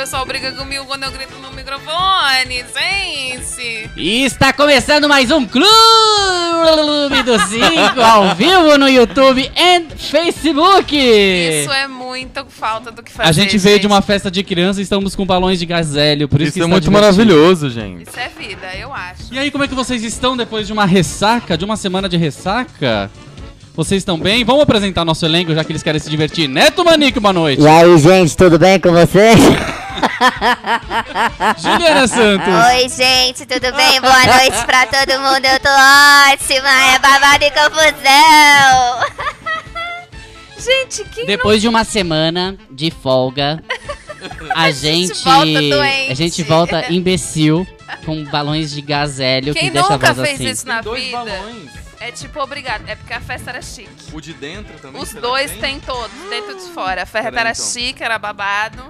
Pessoal briga comigo quando eu grito no microfone, gente. E está começando mais um Clube do 5 ao vivo no YouTube e Facebook. Isso é muito falta do que fazer, A gente veio gente. de uma festa de criança e estamos com balões de gazélio, por isso, Isso que é muito divertido. maravilhoso, gente. Isso é vida, eu acho. E aí, como é que vocês estão depois de uma ressaca, de uma semana de ressaca? Vocês estão bem? Vamos apresentar nosso elenco, já que eles querem se divertir. Neto Manique, boa noite. E aí, gente, tudo bem com vocês? Juliana Santos. Oi, gente, tudo bem? Boa noite pra todo mundo. Eu tô ótima, é babado e confusão. Gente, quem Depois de uma semana de folga, a gente, volta doente. a gente volta imbecil com balões de gazélio Quem que deixa a nunca voz fez assim. isso na Dois vida? balões. É tipo, obrigado. É porque a festa era chique. O de dentro também. Os dois que tem todos, dentro e de fora. A festa era então. chique, era babado.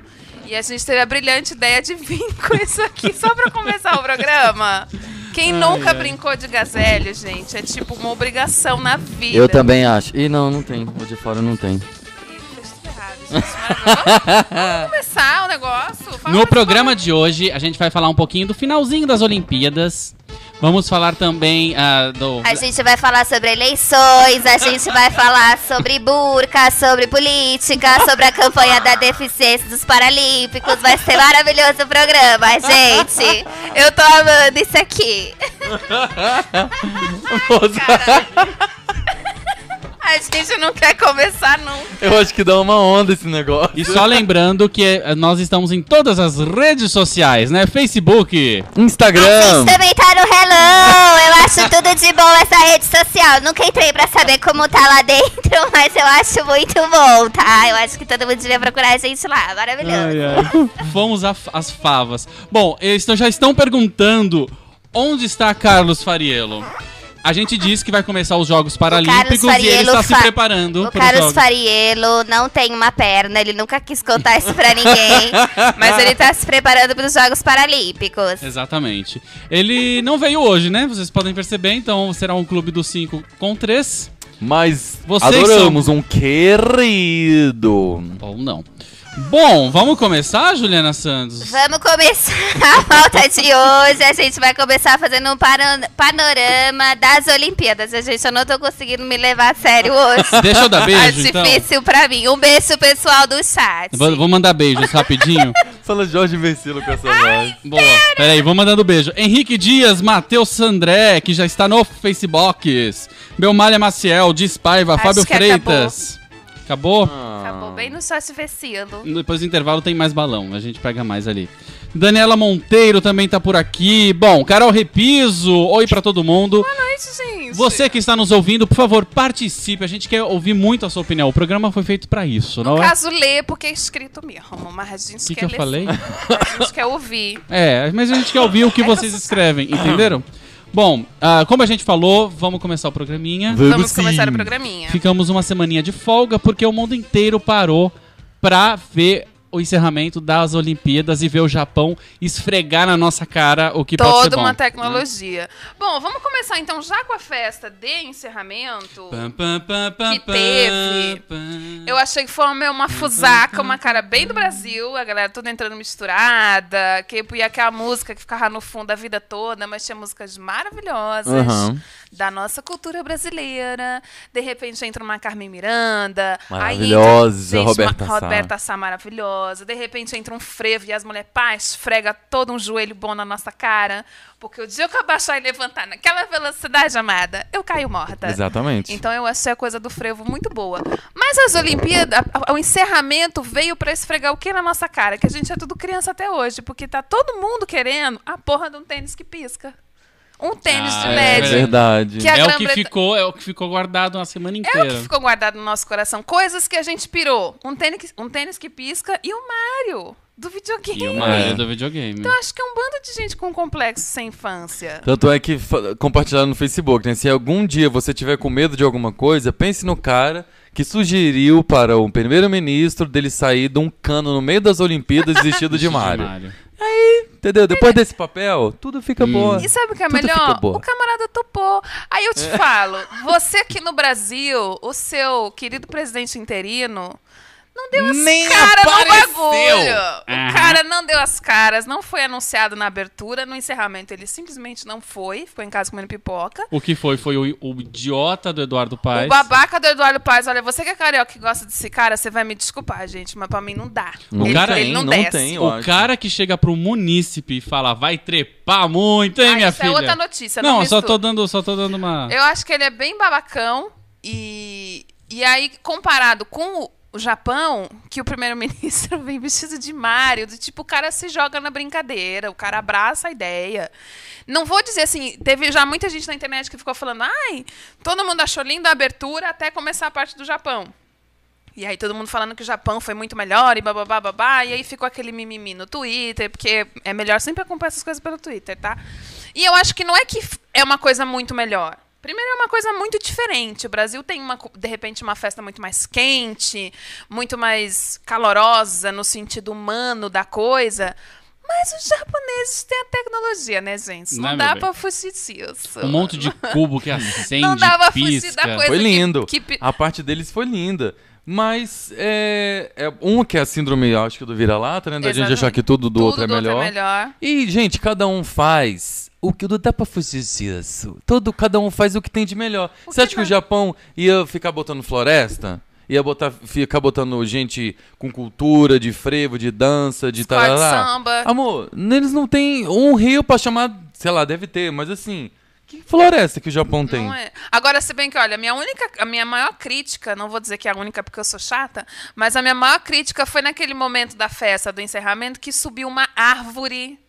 E a gente teve a brilhante ideia de vir com isso aqui só pra começar o programa. Quem Ai, nunca ai. brincou de gazélio, gente? É tipo uma obrigação na vida. Eu também acho. Ih, não, não tem. O de fora não tem. Vamos começar o negócio? Fala No programa de hoje, a gente vai falar um pouquinho do finalzinho das Olimpíadas. Vamos falar também ah, do. A gente vai falar sobre eleições, a gente vai falar sobre burca, sobre política, sobre a campanha da deficiência dos Paralímpicos. Vai ser maravilhoso o programa, gente. Eu tô amando isso aqui. A gente não quer começar nunca. Eu acho que dá uma onda esse negócio. E só lembrando que eh, nós estamos em todas as redes sociais, né? Facebook, A Instagram. gente também tá no Hello. Eu acho tudo de bom essa rede social. Nunca entrei pra saber como tá lá dentro, mas eu acho muito bom, tá? Eu acho que todo mundo devia procurar a gente lá. Maravilhoso. Fomos a- as favas. Bom, eles já estão perguntando onde está Carlos Fariello. A gente disse que vai começar os Jogos Paralímpicos e ele está se preparando O para os Carlos. Fariello não tem uma perna, ele nunca quis contar isso pra ninguém. mas ele tá se preparando pros Jogos Paralímpicos. Exatamente. Ele não veio hoje, né? Vocês podem perceber, então será um clube dos 5 com 3. Mas Vocês adoramos um querido. Ou não. Bom, vamos começar, Juliana Santos? Vamos começar a pauta de hoje. A gente vai começar fazendo um pano- panorama das Olimpíadas. A gente, eu não tô conseguindo me levar a sério hoje. Deixa eu dar Tá beijo, então. difícil pra mim. Um beijo, pessoal do chat. Vou, vou mandar beijos rapidinho. Fala Jorge Versilo com essa voz. Boa. Peraí, vou mandando beijo. Henrique Dias, Matheus Sandré, que já está no Facebook. Belmalha Maciel, Diz Paiva, Acho Fábio que Freitas. Acabou? Acabou bem no sócio vecino. Depois do intervalo tem mais balão, a gente pega mais ali. Daniela Monteiro também tá por aqui. Bom, Carol Repiso, oi pra todo mundo. Boa noite, gente. Você que está nos ouvindo, por favor, participe. A gente quer ouvir muito a sua opinião. O programa foi feito pra isso, No não é? caso, lê porque é escrito mesmo. Mas a gente O que, quer que eu ler falei? A gente quer ouvir. É, mas a gente quer ouvir o que É que vocês sou escrevem, entenderam? Bom, ah, como a gente falou, vamos começar o programinha. Vamos sim. começar o programinha. Ficamos uma semaninha de folga porque o mundo inteiro parou pra ver o encerramento das Olimpíadas e ver o Japão esfregar na nossa cara o que pode ser Toda bom. uma tecnologia. Bom, vamos começar então já com a festa de encerramento. Pam, pam, pam, pam, Que teve. pam. Eu achei que foi uma, uma fusaca, uma cara bem do Brasil, a galera toda entrando misturada, que ia aquela música que ficava no fundo a vida toda, mas tinha músicas maravilhosas Aham. da nossa cultura brasileira. De repente entra uma Carmen Miranda, Maravilhosa, aí entra, gente, Roberta uma Sá. Roberta Sá maravilhosa. De repente entra um frevo e as mulheres pá, esfrega todo um joelho bom na nossa cara, porque o dia que eu abaixar e levantar naquela velocidade, amada, eu caio morta. Exatamente. Então eu achei a coisa do frevo muito boa. Mas as Olimpíadas, o encerramento veio pra esfregar o que na nossa cara? Que a gente é tudo criança até hoje, porque tá todo mundo querendo a porra de um tênis que pisca. Um tênis Ah, de é LED. verdade. Que É o que ficou, é o que ficou guardado uma semana É o inteira. que ficou guardado no nosso coração. Coisas que a gente pirou. Um tênis, um tênis que pisca e o Mario. do videogame. E o marido do videogame. Então acho que é um bando de gente com complexo sem infância. Tanto é que compartilharam no Facebook, né? Se algum dia você tiver com medo de alguma coisa, pense no cara que sugeriu para o primeiro-ministro dele sair de um cano no meio das Olimpíadas vestido de Mario. Entendeu? Depois desse papel, tudo fica Hum. bom. E sabe o que é Tudo fica melhor? O camarada topou. Aí eu te falo, você aqui no Brasil, o seu querido presidente interino, não deu as Nem caras no apareceu. bagulho. Aham. O cara não deu as caras, não foi anunciado na abertura, no encerramento ele simplesmente não foi, ficou em casa comendo pipoca. O que foi? Foi o, o idiota do Eduardo Paes. O babaca do Eduardo Paes, olha, você que é carioca que gosta desse cara, você vai me desculpar, gente, mas pra mim não dá. Não ele, cara- ele não, não desce. tem, O cara que chega pro munícipe e fala, vai trepar muito, hein, Ah, minha isso é filha? outra notícia, não Não, só tô dando, só tô dando uma. Eu acho que ele é bem babacão e e aí comparado com o- o Japão, que o primeiro-ministro vem vestido de Mario, do tipo o cara se joga na brincadeira, o cara abraça a ideia. Não vou dizer assim, teve já muita gente na internet que ficou falando: "Ai, todo mundo achou linda a abertura até começar a parte do Japão". E aí todo mundo falando que o Japão foi muito melhor e bababá, babá, e aí ficou aquele mimimi no Twitter, porque é melhor sempre acompanhar essas coisas pelo Twitter, tá? E eu acho que não é que é uma coisa muito melhor. Primeiro é uma coisa muito diferente. O Brasil tem uma, de repente uma festa muito mais quente, muito mais calorosa no sentido humano da coisa. Mas os japoneses têm a tecnologia, né, gente? Não, Não é, dá pra fugir disso. Um monte de cubo que acende, Não dá pra fugir da coisa. Foi que- lindo. que pi- A parte deles foi linda. Mas é, é um que é a síndrome, acho que do vira-lata, né? Da gente Exatamente. achar que tudo do Tudo outro é do outro melhor. é melhor. E, gente, cada um faz o que não dá pra fugir disso. Todo, cada um faz o que tem de melhor. O Você que acha que o Japão ia ficar botando floresta? Ia botar, ficar botando gente com cultura, de frevo, de dança, de Escola de tarará? samba. Amor, eles não tem um rio pra chamar, sei lá, deve ter, mas assim, que floresta que o Japão tem? É. Agora, se bem que, olha, a minha única, a minha maior crítica, não vou dizer que é a única porque eu sou chata, mas a minha maior crítica foi naquele momento da festa, do encerramento, que subiu uma árvore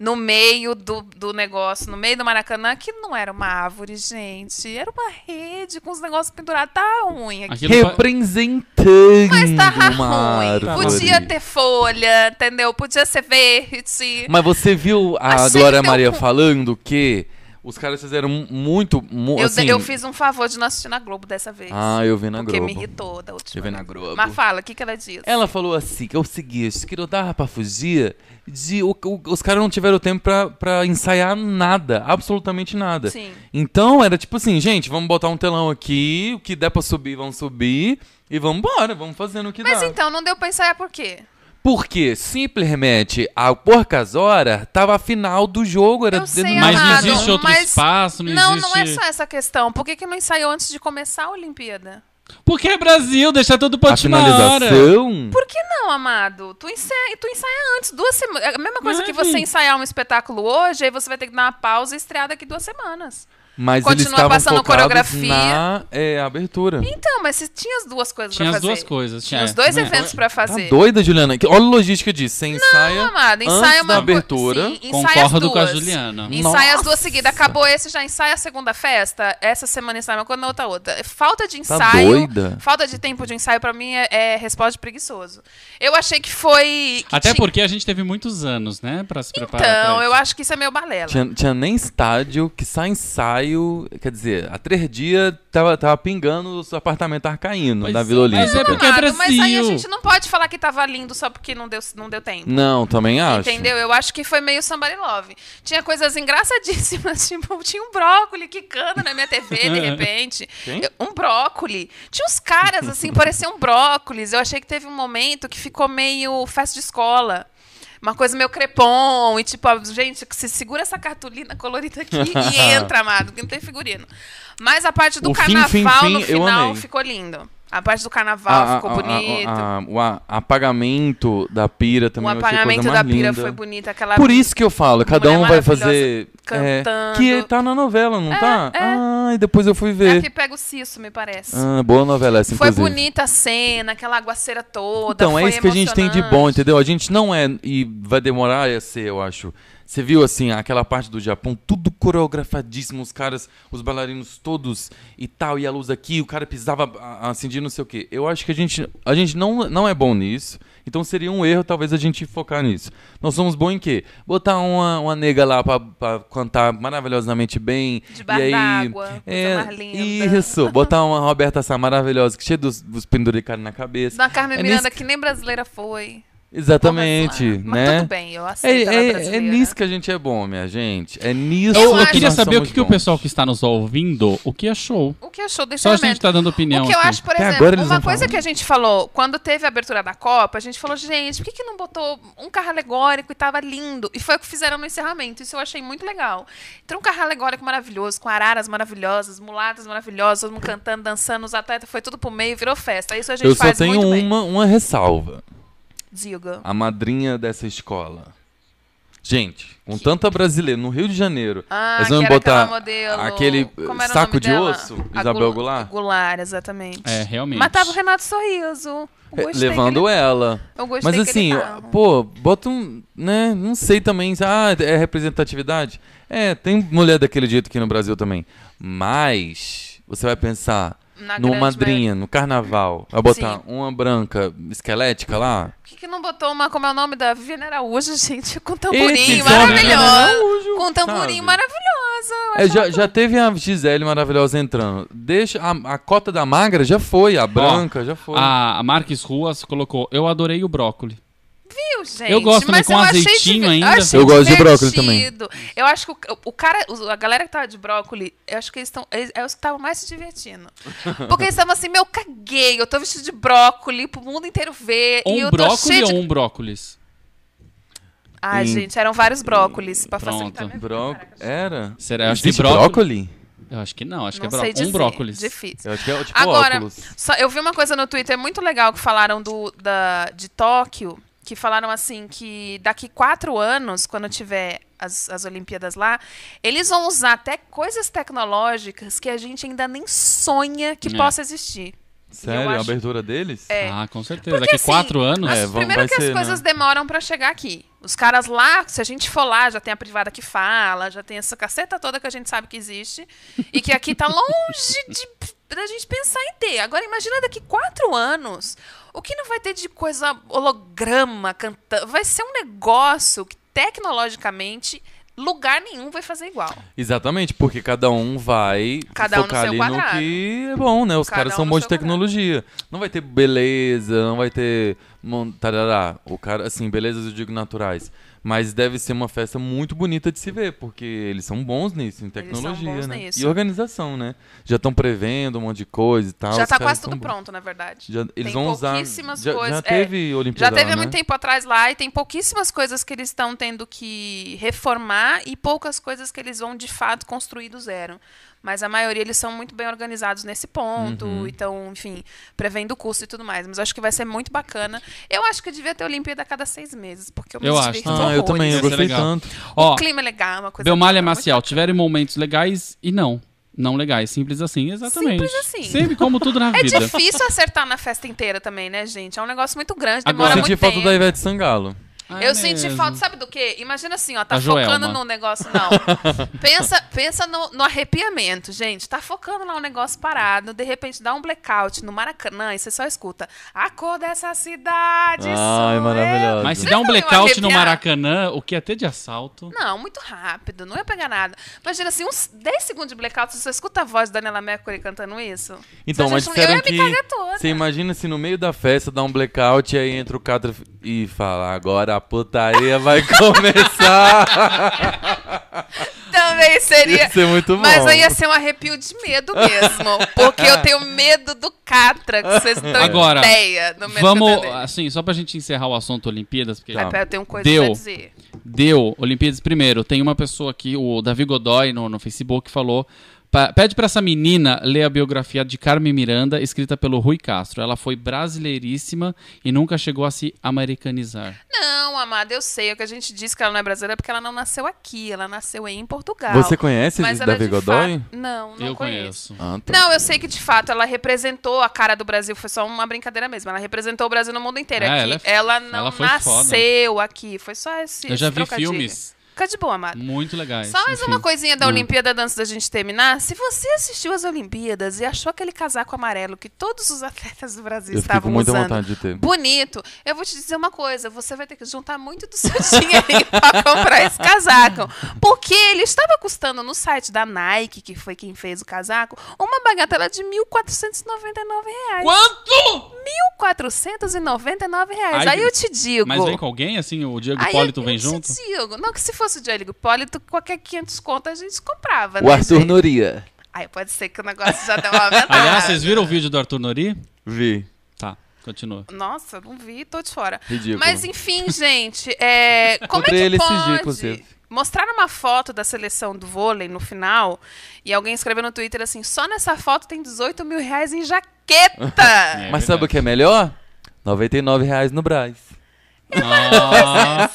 no meio do, do negócio, no meio do Maracanã, que não era uma árvore, gente. Era uma rede com os negócios pendurados. Tá ruim aqui. Aquilo Representando Mas tava uma ruim. árvore. Podia ter folha, entendeu? Podia ser verde. Mas você viu a Achei Glória Maria um- falando que os caras fizeram muito, mu- Eu, assim... eu fiz um favor de não assistir na Globo dessa vez. Ah, eu vi na porque Globo. me irritou da última. Eu vi na. Globo. Mas fala, o que, que ela disse? Ela falou assim, que é o seguinte, que não dava pra fugir de... o- o- os caras não tiveram tempo pra, pra ensaiar nada, absolutamente nada. Sim. Então era tipo assim, gente, vamos botar um telão aqui, o que der pra subir, vamos subir, e vamos embora, vamos fazendo o que Mas dá. então, não deu pra ensaiar por quê? Porque simplesmente a Porcas Hora tava a final do jogo, era Eu sei, Mas não existe outro mas- espaço, não, Não, existe... não é só essa questão. Por que, que não ensaiou antes de começar a Olimpíada? Porque é Brasil, deixa tudo pra a última hora. Por que não, amado? Tu ensaia, tu ensaia antes, duas semanas. É a mesma coisa que você ensaiar um espetáculo hoje, aí você vai ter que dar uma pausa e estrear daqui duas semanas. Mas Continua eles estavam passando focados coreografia. na é, abertura. Então, mas você tinha as duas coisas Tinha pra as fazer. duas coisas. Tinha é. os dois É. eventos pra Tá fazer. doida, Juliana? Que- Olha a logística disso. Você ensaia Não, amado, ensaia antes uma da co- abertura. Sim, ensaia Concordo as com a duas. Juliana. Ensaia as duas seguidas. Acabou esse, já ensaia a segunda festa. Essa semana ensaia uma coisa, na outra outra. Falta de Tá ensaio. doida? Falta de tempo de ensaio, pra mim, é, é resposta de preguiçoso. Eu achei que foi. que Até tinha- porque a gente teve muitos anos, né, pra se preparar Então, pra eu isso. acho que isso é meio balela. Tinha, tinha nem estádio, que sai ensaio. Quer dizer, há três dias tava, tava pingando, os apartamentos estavam caindo Pois na é, Vila mas é Olímpica. porque é Mas aí a gente não pode falar que tava lindo só porque não deu, não deu tempo. Não, também acho. Entendeu? Eu acho que foi meio somebody love. Tinha coisas engraçadíssimas, tipo, tinha um brócoli quicando na minha TV, de repente. Eu- Um brócoli. Tinha uns caras, assim, pareciam brócolis. Eu achei que teve um momento que ficou meio festa de escola. Uma coisa meio crepom. E tipo, gente, se segura essa cartolina colorida aqui e entra, amado, que não tem figurino. Mas a parte do O fim, carnaval fim, no fim, eu final ficou lindo. A parte do carnaval A- ficou a- a- bonito. a- o apagamento da pira o também coisa apagamento da pira linda. foi bonito. Aquela Por isso que eu falo, cada um vai fazer. é, cantando. que tá na novela, não É, tá? é. Ah, e depois eu fui É ver. que pega o cisso, me parece. Ah, boa novela essa, Foi inclusive. bonita a cena, aquela aguaceira toda. Então, é isso que a gente tem de bom, entendeu? A gente não é, e vai demorar a ser, eu acho, Você viu, assim, aquela parte do Japão, tudo coreografadíssimo, os caras, os bailarinos todos e tal, e a luz aqui, o cara pisava a- de não sei o quê. Eu acho que a gente, a gente não, não é bom nisso, então seria um erro talvez a gente focar nisso. Nós somos bons em quê? Botar uma, uma nega lá pra, pra cantar maravilhosamente bem. De bar e aí, coisa é, mais linda. Isso, botar uma Roberta Sá maravilhosa, que cheia dos, dos penduricalhos na cabeça. Da Carmen É Miranda, nisso que nem brasileira foi. Exatamente, Mas né? tudo bem, eu É, aceito é, é brasileira. nisso que a gente é bom, minha gente. É nisso Eu Eu, que acho- queria nós saber o que, que o pessoal que está nos ouvindo, o que achou. O que achou desse Só a gente elemento? tá dando opinião O que eu aqui. acho, por Até exemplo, uma coisa falam. que a gente falou, quando teve a abertura da Copa, a gente falou, gente, por que, que não botou um carro alegórico e tava lindo? E foi o que fizeram no encerramento. Isso eu achei muito legal. Então, um carro alegórico maravilhoso, com araras maravilhosas, mulatas maravilhosas, todo mundo cantando, dançando, os atletas, foi tudo pro meio, virou festa. Isso a gente Eu só faz tenho muito bem. uma, uma ressalva. Diga. A madrinha dessa escola. Gente, com tanta brasileira no Rio de Janeiro, Ah, eles que vão botar aquele o saco de dela? osso, A Isabel Goulart? Goulart, exatamente. É, realmente. Mas tava o Renato Sorriso. Levando que ele- ela. Eu gostei Mas que assim, pô, bota um, né, não sei também, ah, é representatividade? É, tem mulher daquele jeito aqui no Brasil também. Mas você vai pensar Na numa grande madrinha, no carnaval, vai botar Sim. uma branca esquelética lá? Por que, que não botou uma, como é o nome da Viviane Araújo, gente? Com tamborim Esse maravilhoso. Com tamborim sabe? eu É, já, já teve a Gisele maravilhosa entrando. Deixa a, a cota da magra já foi, a branca já foi. A, a Marques Ruas colocou, eu adorei o brócoli. Gente? Eu gosto também mas com eu achei azeitinho diver- ainda. Eu, achei Eu gosto de brócolis divertido. Eu acho que o, o cara, a galera que tava de brócolis, eu acho que eles estão. É os que estavam mais se divertindo. Porque eles estavam assim, meu, caguei. Eu tô vestido de brócolis pro mundo inteiro ver. e Um eu tô brócoli cheio de. ou um brócolis? Ai, gente, eram vários brócolis pra Pronto. facilitar minha vida. Bró... Era? Será? Eu acho que Existe brócoli- brócoli? Eu acho que não, acho Não que é bró... dizer. um brócolis. Difícil. Eu acho que é tipo Agora, óculos. só- eu vi uma coisa no Twitter muito legal que falaram do, da, de Tóquio, que falaram assim que daqui quatro anos, quando tiver as, as Olimpíadas lá, eles vão usar até coisas tecnológicas que a gente ainda nem sonha que É. possa existir. Sério? acho- A abertura deles? É. Ah, com certeza. Porque, Daqui assim, quatro anos. É, As- vão- primeiro vai que as ser, coisas né? demoram pra chegar aqui. Os caras lá, se a gente for lá, já tem a privada que fala, já tem essa caceta toda que a gente sabe que existe. e que aqui tá longe de da gente pensar em ter. Agora imagina daqui quatro anos. O que não vai ter de coisa holograma cantando? Vai ser um negócio que tecnologicamente lugar nenhum vai fazer igual. Exatamente, porque cada um vai Cada um no focar seu ali quadrado. no que é bom, né? Os Cada caras um são bons de tecnologia. Não vai ter beleza, não vai ter tarará. O cara, assim, belezas eu digo naturais. Mas deve ser uma festa muito bonita de se ver, porque eles são bons nisso, em tecnologia, bons né? nisso. E organização, né? Já estão prevendo um monte de coisa e tal. já tá caras quase tudo bons. pronto, na verdade. Já, eles Tem vão usar. pouquíssimas Já, coisas- já é, teve Já Olimpíada teve há lá, muito né? tempo atrás lá e tem pouquíssimas coisas que eles estão tendo que reformar e poucas coisas que eles vão de fato construir do zero. Mas a maioria eles são muito bem organizados nesse ponto, Uhum. então, enfim, prevendo o custo e tudo mais. Mas eu acho que vai ser muito bacana. Eu acho que devia ter Olimpíada a cada seis meses, porque eu me Eu acho. Ah, eu também, eu é gostei legal. tanto. Ó, O clima é legal, uma coisa Belmalha Maciel, bacana. tiveram momentos legais e não. Não legais, simples assim, exatamente. Simples assim. Sempre como tudo na É vida. difícil acertar na festa inteira também, né, gente? É um negócio muito grande, Agora- demora Eu muito senti falta tempo. da Ivete Sangalo. Ah, eu é senti mesmo. falta, sabe do quê? Imagina assim, ó, tá A focando Joelma. no negócio. Não. pensa pensa no, no arrepiamento, gente. Tá focando lá um negócio parado, de repente dá um blackout no Maracanã e você só escuta a cor dessa cidade. Ai, sou eu." maravilhosa. Mas se Não der um ia blackout no. Maracanã, o que é ter de assalto? Não, muito rápido, não ia pegar nada. Imagina assim, uns 10 segundos de blackout, você escuta a voz da Daniela Mercury cantando isso? Então, mas eu disseram ia que. me cagar toda. Você imagina se no meio da festa dá um blackout e aí entra o Catra e fala: agora a putaria vai começar. Também seria. Ia ser muito bom. Mas aí ia ser um arrepio de medo mesmo. Porque eu tenho medo do Catra, que vocês não têm Agora, ideia medo Vamos, assim, só pra gente encerrar o assunto Olimpíadas, porque Tá. Eu tenho coisa Deu. pra dizer. deu Olimpíadas primeiro. Tem uma pessoa aqui, o Davi Godoy, no, no Facebook, falou. Pede pra essa menina ler a biografia de Carmen Miranda, escrita pelo Rui Castro. Ela foi brasileiríssima e nunca chegou a se americanizar. Não, amada, eu sei. O que a gente diz que ela não é brasileira é porque ela não nasceu aqui. Ela nasceu em Portugal. Você conhece Mas ela Davi de Godoy? fato- Não, não Eu conheço. conheço. Ah, tá. Não, eu sei que de fato ela representou a cara do Brasil, foi só uma brincadeira mesmo. Ela representou o Brasil no mundo inteiro. É, Aqui, ela ela, é f- não ela nasceu aqui, foi só esse. Eu já esse vi trocadilho. filmes. Ficar de boa, amado. Muito legais. Só mais Enfim. uma coisinha da Hum. Olimpíada antes da gente terminar. Se você assistiu às Olimpíadas e achou aquele casaco amarelo que todos os atletas do Brasil Eu estavam muita usando vontade de ter. bonito, eu vou te dizer uma coisa: você vai ter que juntar muito do seu dinheirinho pra comprar esse casaco. Porque ele estava custando no site da Nike, que foi quem fez o casaco, uma bagatela de 1.499 reais. Quanto? 1.499 reais. Ai, Aí eu te digo. Mas vem com alguém, assim, o Diego Aí Hipólito vem eu junto? Te digo. Não, que se fosse o Diego Hipólito, qualquer 500 conto a gente comprava, O né, Arthur gente? Noria. Aí pode ser que o negócio já deu uma aumentada. Aliás, vocês viram o vídeo do Arthur Nori? Vi. Tá, continua. Nossa, não vi, tô de fora. Ridículo. Mas enfim, gente, é, como Encontrei é que ele pode dias, inclusive. mostrar uma foto da seleção do vôlei no final e alguém escreveu no Twitter assim, só nessa foto tem 18 mil reais em jaqueta. É Mas sabe o que é melhor? 99 reais no Braz.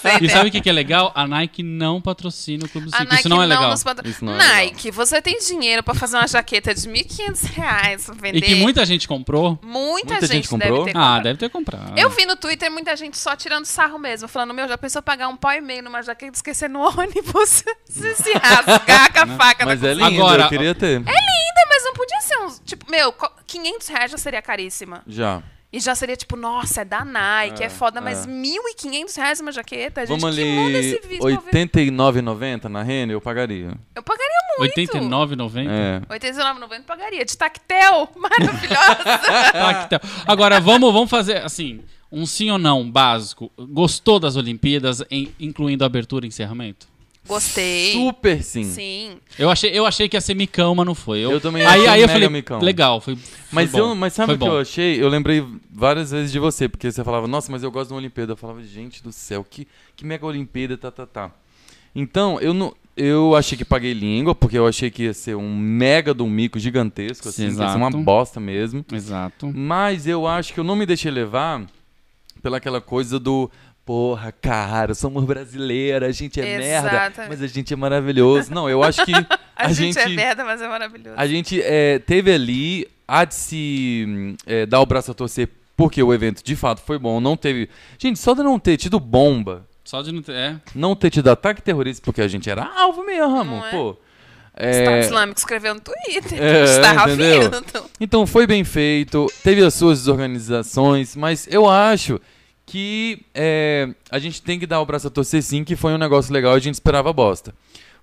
Sei, e né? sabe o que, que é legal? A Nike não patrocina o Clube do Cinco. Nike Isso não é legal. patro- Isso não é Nike, você tem dinheiro pra fazer uma jaqueta de 1.500 reais pra vender? E que muita gente comprou. Muita, Muita gente, gente comprou? deve ter Ah, comprado. deve ter comprado. Eu vi no Twitter muita gente só tirando sarro mesmo, falando, meu, já pensou pagar um pau e meio numa jaqueta e esquecer no ônibus? se se rasgar com a faca Mas na é lindo, Agora- eu queria ter. É linda, mas não podia ser uns. Tipo, meu, co- 500 reais já seria caríssima. Já. E já seria tipo, nossa, é da Nike, é, É, foda, mas é. 1.500 reais uma jaqueta? Gente, Vamos que mundo é ali, esse vídeo pra ver? 89,90 na Renner, eu pagaria. Eu pagaria muito. 89,90? Hum. É. 89,90 pagaria. De tactel, maravilhosa. Tá. Agora, vamos, vamos fazer assim: um sim ou não básico. Gostou das Olimpíadas, em- incluindo abertura e encerramento? Gostei. Super sim. Sim. Eu achei, eu achei que ia ser micão, mas não foi. Eu também aí, achei aí eu mega falei, micão. legal, foi, foi Mas, bom. eu, mas sabe o que eu achei? Eu lembrei várias vezes de você, porque você falava, nossa, mas eu gosto de uma Olimpíada. Eu falava, gente do céu, que, que mega Olimpíada, tá, tá, tá. Então, eu não. Eu achei que paguei língua, porque eu achei que ia ser um mega de um mico gigantesco, assim, que ia ser uma Exato. bosta mesmo. Exato. Mas eu acho que eu não me deixei levar pela aquela coisa do. Porra, cara, somos brasileiros, a gente é merda, Exatamente. mas a gente é maravilhoso. Não, eu acho que A, a, gente, é gente, merda, mas é maravilhoso. a gente é, teve ali, há de se é, dar o braço a torcer, porque o evento de fato foi bom. Não teve. Gente, só de não ter tido bomba, Só de não ter. É. não ter tido ataque terrorista, porque a gente era alvo mesmo, Não é? pô. O Estado É, Islâmico escreveu no Twitter. É, Estava entendeu? vindo. Então foi bem feito, teve as suas desorganizações, mas eu acho que é, a gente tem que dar o braço a torcer sim, que foi um negócio legal, a gente esperava bosta.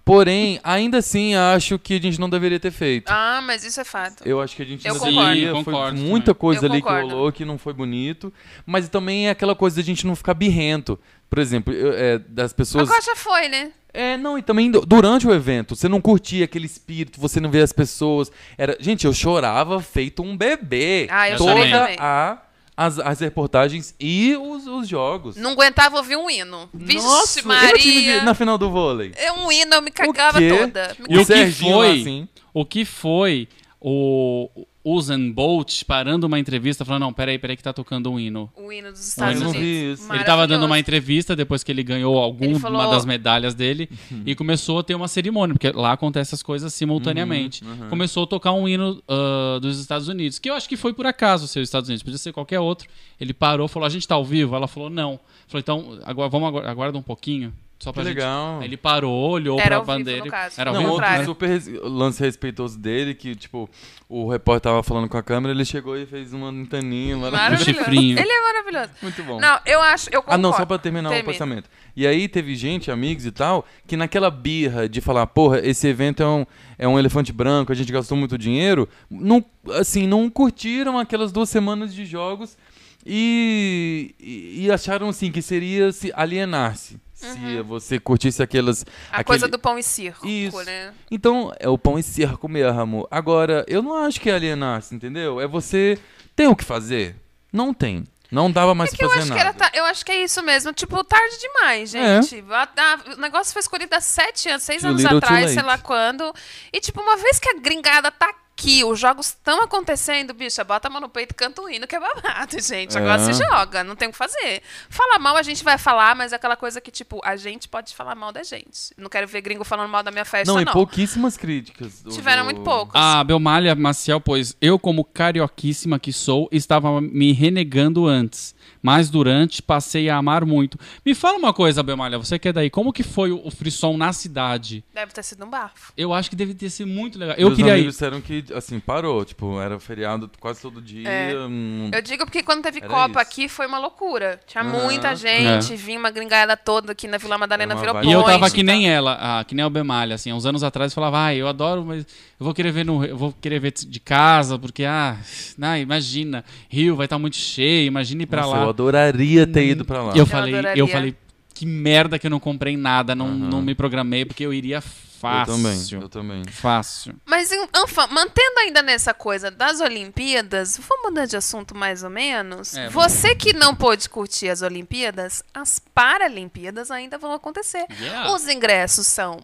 Porém, ainda assim, acho que a gente não deveria ter feito. Ah, mas isso é fato. Eu acho que a gente Eu ainda concordo. deveria, Sim, foi muita também. coisa Eu ali concordo. que rolou que não foi bonito, mas também é aquela coisa da gente não ficar birrento. Por exemplo, eu- é, das pessoas... Agora já foi, né? É, não, e também du- durante o evento, você não curtia aquele espírito, você não vê as pessoas. Era, gente, eu chorava feito um bebê. Ah, eu chorei Toda também. a as, as reportagens e os, os jogos. Não aguentava ouvir um hino. Vixe, Nossa, no Maria. de- na final do vôlei. É um hino, eu me cagava toda. Me E o que foi? assim. O que foi o Usain Bolt parando uma entrevista falando, não, peraí, peraí que tá tocando um hino. O hino dos Estados Unidos. Ele tava dando uma entrevista depois que ele ganhou alguma falou- das medalhas dele Uhum. e começou a ter uma cerimônia, porque lá acontece as coisas simultaneamente. Uhum, Começou a tocar um hino ah, dos Estados Unidos, que eu acho que foi por acaso ser os Estados Unidos, podia ser qualquer outro. Ele parou, falou: "A gente tá ao vivo?" Ela falou: "Não". Falou: "Então, agora vamos agu- aguarda um pouquinho, só pra Que gente". legal. Aí ele parou, olhou Era pra ao vivo, bandeira. no caso. Era ao Não, vivo? Outro super res- lance respeitoso dele, que, tipo, o repórter tava falando com a câmera, ele chegou e fez uma maravilhosa. Maravilhoso. chifrinho. Ele é maravilhoso. Muito bom. Não, eu acho, eu concordo. Ah, não, só pra terminar Termina. o pensamento. E aí teve gente, amigos e tal, que naquela birra de falar, porra, esse evento é um, é um elefante branco, a gente gastou muito dinheiro, não, assim, não curtiram aquelas duas semanas de jogos e, e, e acharam, assim, que seria se alienar-se. Se você curtisse aquelas... Uhum. A aquele- coisa do pão e circo, Isso. né? Então, é o pão e circo mesmo. Agora, eu não acho que é alienar-se, entendeu? É você... Tem o que fazer? Não tem. Não dava mais É que pra eu fazer acho, que nada. era ta- eu acho que é isso mesmo. Tipo, tarde demais, É. gente. A- a- o negócio foi escolhido há sete anos, seis Too anos atrás, sei lá quando. E, tipo, uma vez que a gringada tá aqui, os jogos estão acontecendo, bicha, bota a mão no peito e canta o hino, que é babado, gente. Agora É. se joga, não tem o que fazer. Falar mal a gente vai falar, mas é aquela coisa que, tipo, a gente pode falar mal da gente. Não quero ver gringo falando mal da minha festa, Não, não. e pouquíssimas críticas. do- Tiveram do- muito poucos. A Belmalha Maciel, pois eu, como carioquíssima que sou, estava me renegando antes. Mas durante passei a amar muito. Me fala uma coisa, Belmalha, você que é daí, como que foi o, frisson na cidade? Deve ter sido um bafo. Eu acho que deve ter sido muito legal. Eu Meus queria ir. amigos disseram que, assim, parou. Tipo, era feriado quase todo dia. É. hum, Eu digo porque quando teve Era Copa isso. aqui foi uma loucura. Tinha Aham. muita gente, vinha uma gringaiada toda aqui na Vila Madalena, É virou vibe. E eu tava que tá? nem ela, ah, que nem o Bemalha, assim, há uns anos atrás, eu falava, ah, eu adoro, mas eu vou querer ver no, eu vou querer ver de casa, porque, ah, ah imagina, Rio vai estar muito cheio, imagina ir pra nossa, lá. Eu adoraria ter ido pra lá. Eu falei, eu adoraria. falei, que merda que eu não comprei nada, não, Aham. não me programei, porque eu iria Eu fácil. também, eu também. Fácil. Mas, Anfa, mantendo ainda nessa coisa das Olimpíadas, vamos mudar de assunto mais ou menos? É. Você que não pôde curtir as Olimpíadas, as Paralimpíadas ainda vão acontecer. Yeah. Os ingressos são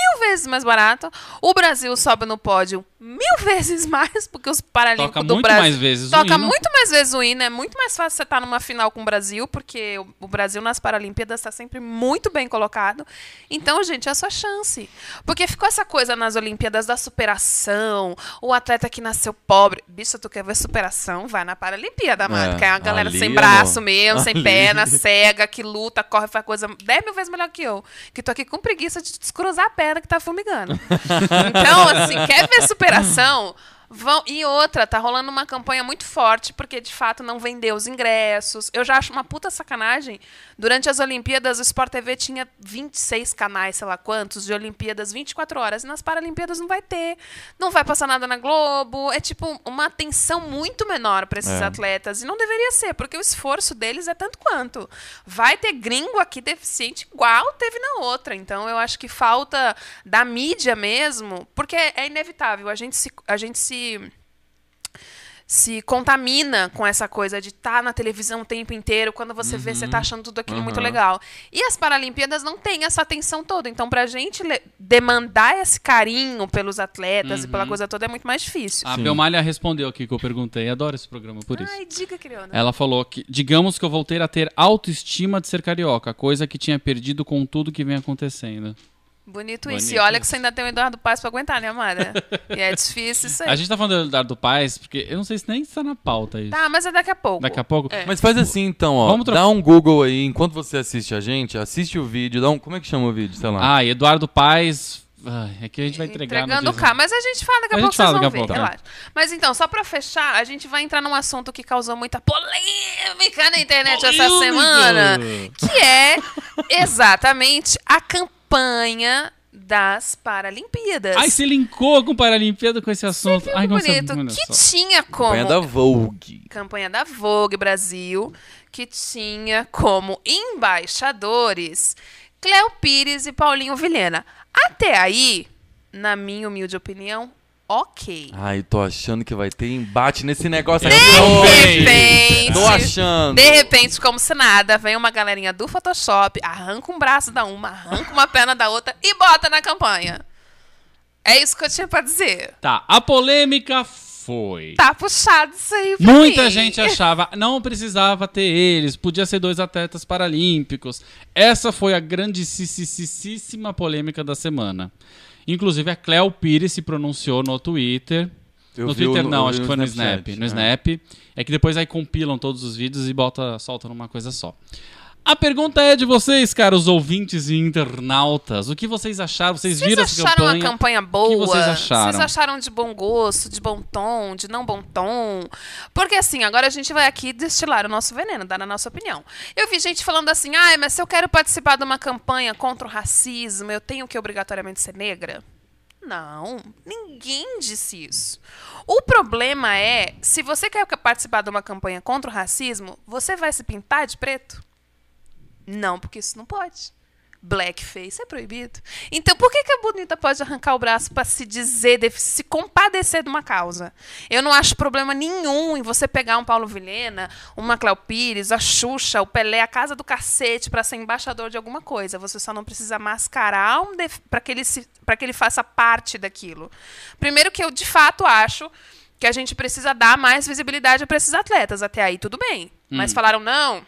mil vezes mais barato. O Brasil sobe no pódio mil vezes mais, porque os Paralímpicos Toca do muito Brasil... mais vezes o Toca hino. muito mais vezes o hino. É muito mais fácil você estar numa final com o Brasil, porque o- o Brasil nas Paralimpíadas está sempre muito bem colocado. Então, gente, é a sua chance. Porque ficou essa coisa nas Olimpíadas da superação, o atleta que nasceu pobre. Bicho, tu quer ver superação? Vai na Paralimpíada, mano. É, Que é uma galera ali, sem braço amor. mesmo, sem Ali. perna, cega, que luta, corre, faz coisa 10 mil vezes melhor que eu. Que tô aqui com preguiça de descruzar a perna que tá fumigando. então, assim, quer ver superação? Vão... E outra, tá rolando uma campanha muito forte, porque de fato não vendeu os ingressos. Eu já acho uma puta sacanagem. Durante as Olimpíadas, o Sport TV tinha 26 canais, sei lá quantos, de Olimpíadas 24 horas. E nas Paralimpíadas não vai ter. Não vai passar nada na Globo. É tipo uma atenção muito menor para esses É. atletas. E não deveria ser, porque o esforço deles é tanto quanto. Vai ter gringo aqui deficiente igual teve na outra. Então eu acho que falta da mídia mesmo, porque é inevitável. A gente se. A gente se se contamina com essa coisa de estar na televisão o tempo inteiro. Quando você vê, você tá achando tudo aquilo muito Uhum. legal. E as Paralimpíadas não têm essa atenção toda. Então, pra gente le- demandar esse carinho pelos atletas e pela coisa toda é muito mais difícil. A Sim. Belmalha respondeu aqui que eu perguntei, adoro esse programa por isso. Ai, diga, Criona. Ela falou que, digamos que eu voltei a ter autoestima de ser carioca, coisa que tinha perdido com tudo que vem acontecendo. Bonito isso. Bonito E olha que isso. você ainda tem o Eduardo Paz pra aguentar, né, amada? e é difícil isso aí. A gente tá falando do Eduardo Paes, porque eu não sei se nem está na pauta isso. Tá, mas é daqui a pouco. Daqui a pouco. É. Mas faz assim então, ó. Vamos Dá um Google aí, enquanto você assiste a gente, assiste o vídeo, dá um. Como é que chama o vídeo? Sei lá. Ah, Eduardo Paes. Ai, é que a gente vai entregar Entregando o K. Mas a gente fala daqui a, A pouco, gente fala vocês vão daqui a ver, pouco, relaxa. Mas então, só pra fechar, a gente vai entrar num assunto que causou muita polêmica na internet essa Polêmica! semana, que é exatamente a campanha das Paralimpíadas. Ai, você linkou com Paralimpíada com esse assunto. Ai, que bonito. Que só. tinha como Campanha da Vogue. campanha da Vogue Brasil, que tinha como embaixadores Cléo Pires e Paulinho Vilhena. Até aí, na minha humilde opinião, ok. Ai, tô achando que vai ter embate nesse negócio aqui De repente, Tô achando. de repente, como se nada, vem uma galerinha do Photoshop, arranca um braço da uma, arranca uma perna da outra e bota na campanha. É isso que eu tinha pra dizer. Tá, a polêmica foi. Tá puxado isso aí pra Muita mim. gente achava, não precisava ter eles, podia ser dois atletas paralímpicos. Essa foi a grandíssima polêmica da semana. Inclusive, a Cleo Pires se pronunciou no Twitter. Eu no Twitter o- não, acho que foi no Snapchat, Snap. No é. Snap. É que depois aí compilam todos os vídeos e bota, solta numa coisa só. A pergunta é de vocês, caros ouvintes e internautas. O que vocês acharam? Vocês, Vocês viram essa acharam campanha? a campanha boa? vocês acharam? Vocês acharam de bom gosto, de bom tom, de não bom tom? Porque assim, agora a gente vai aqui destilar o nosso veneno, dar a nossa opinião. Eu vi gente falando assim, ah, mas se eu quero participar de uma campanha contra o racismo, eu tenho que obrigatoriamente ser negra? Não, ninguém disse isso. O problema é, se você quer participar de uma campanha contra o racismo, você vai se pintar de preto? Não, porque isso não pode. Blackface é proibido. Então, por que, que a bonita pode arrancar o braço para se dizer, se compadecer de uma causa? Eu não acho problema nenhum em você pegar um Paulo Vilhena, uma Cléo Pires, a Xuxa, o Pelé, a casa do cacete para ser embaixador de alguma coisa. Você só não precisa mascarar um para que ele se que ele faça parte daquilo. Primeiro que eu de fato acho que a gente precisa dar mais visibilidade para esses atletas. Até aí tudo bem. Mas falaram não,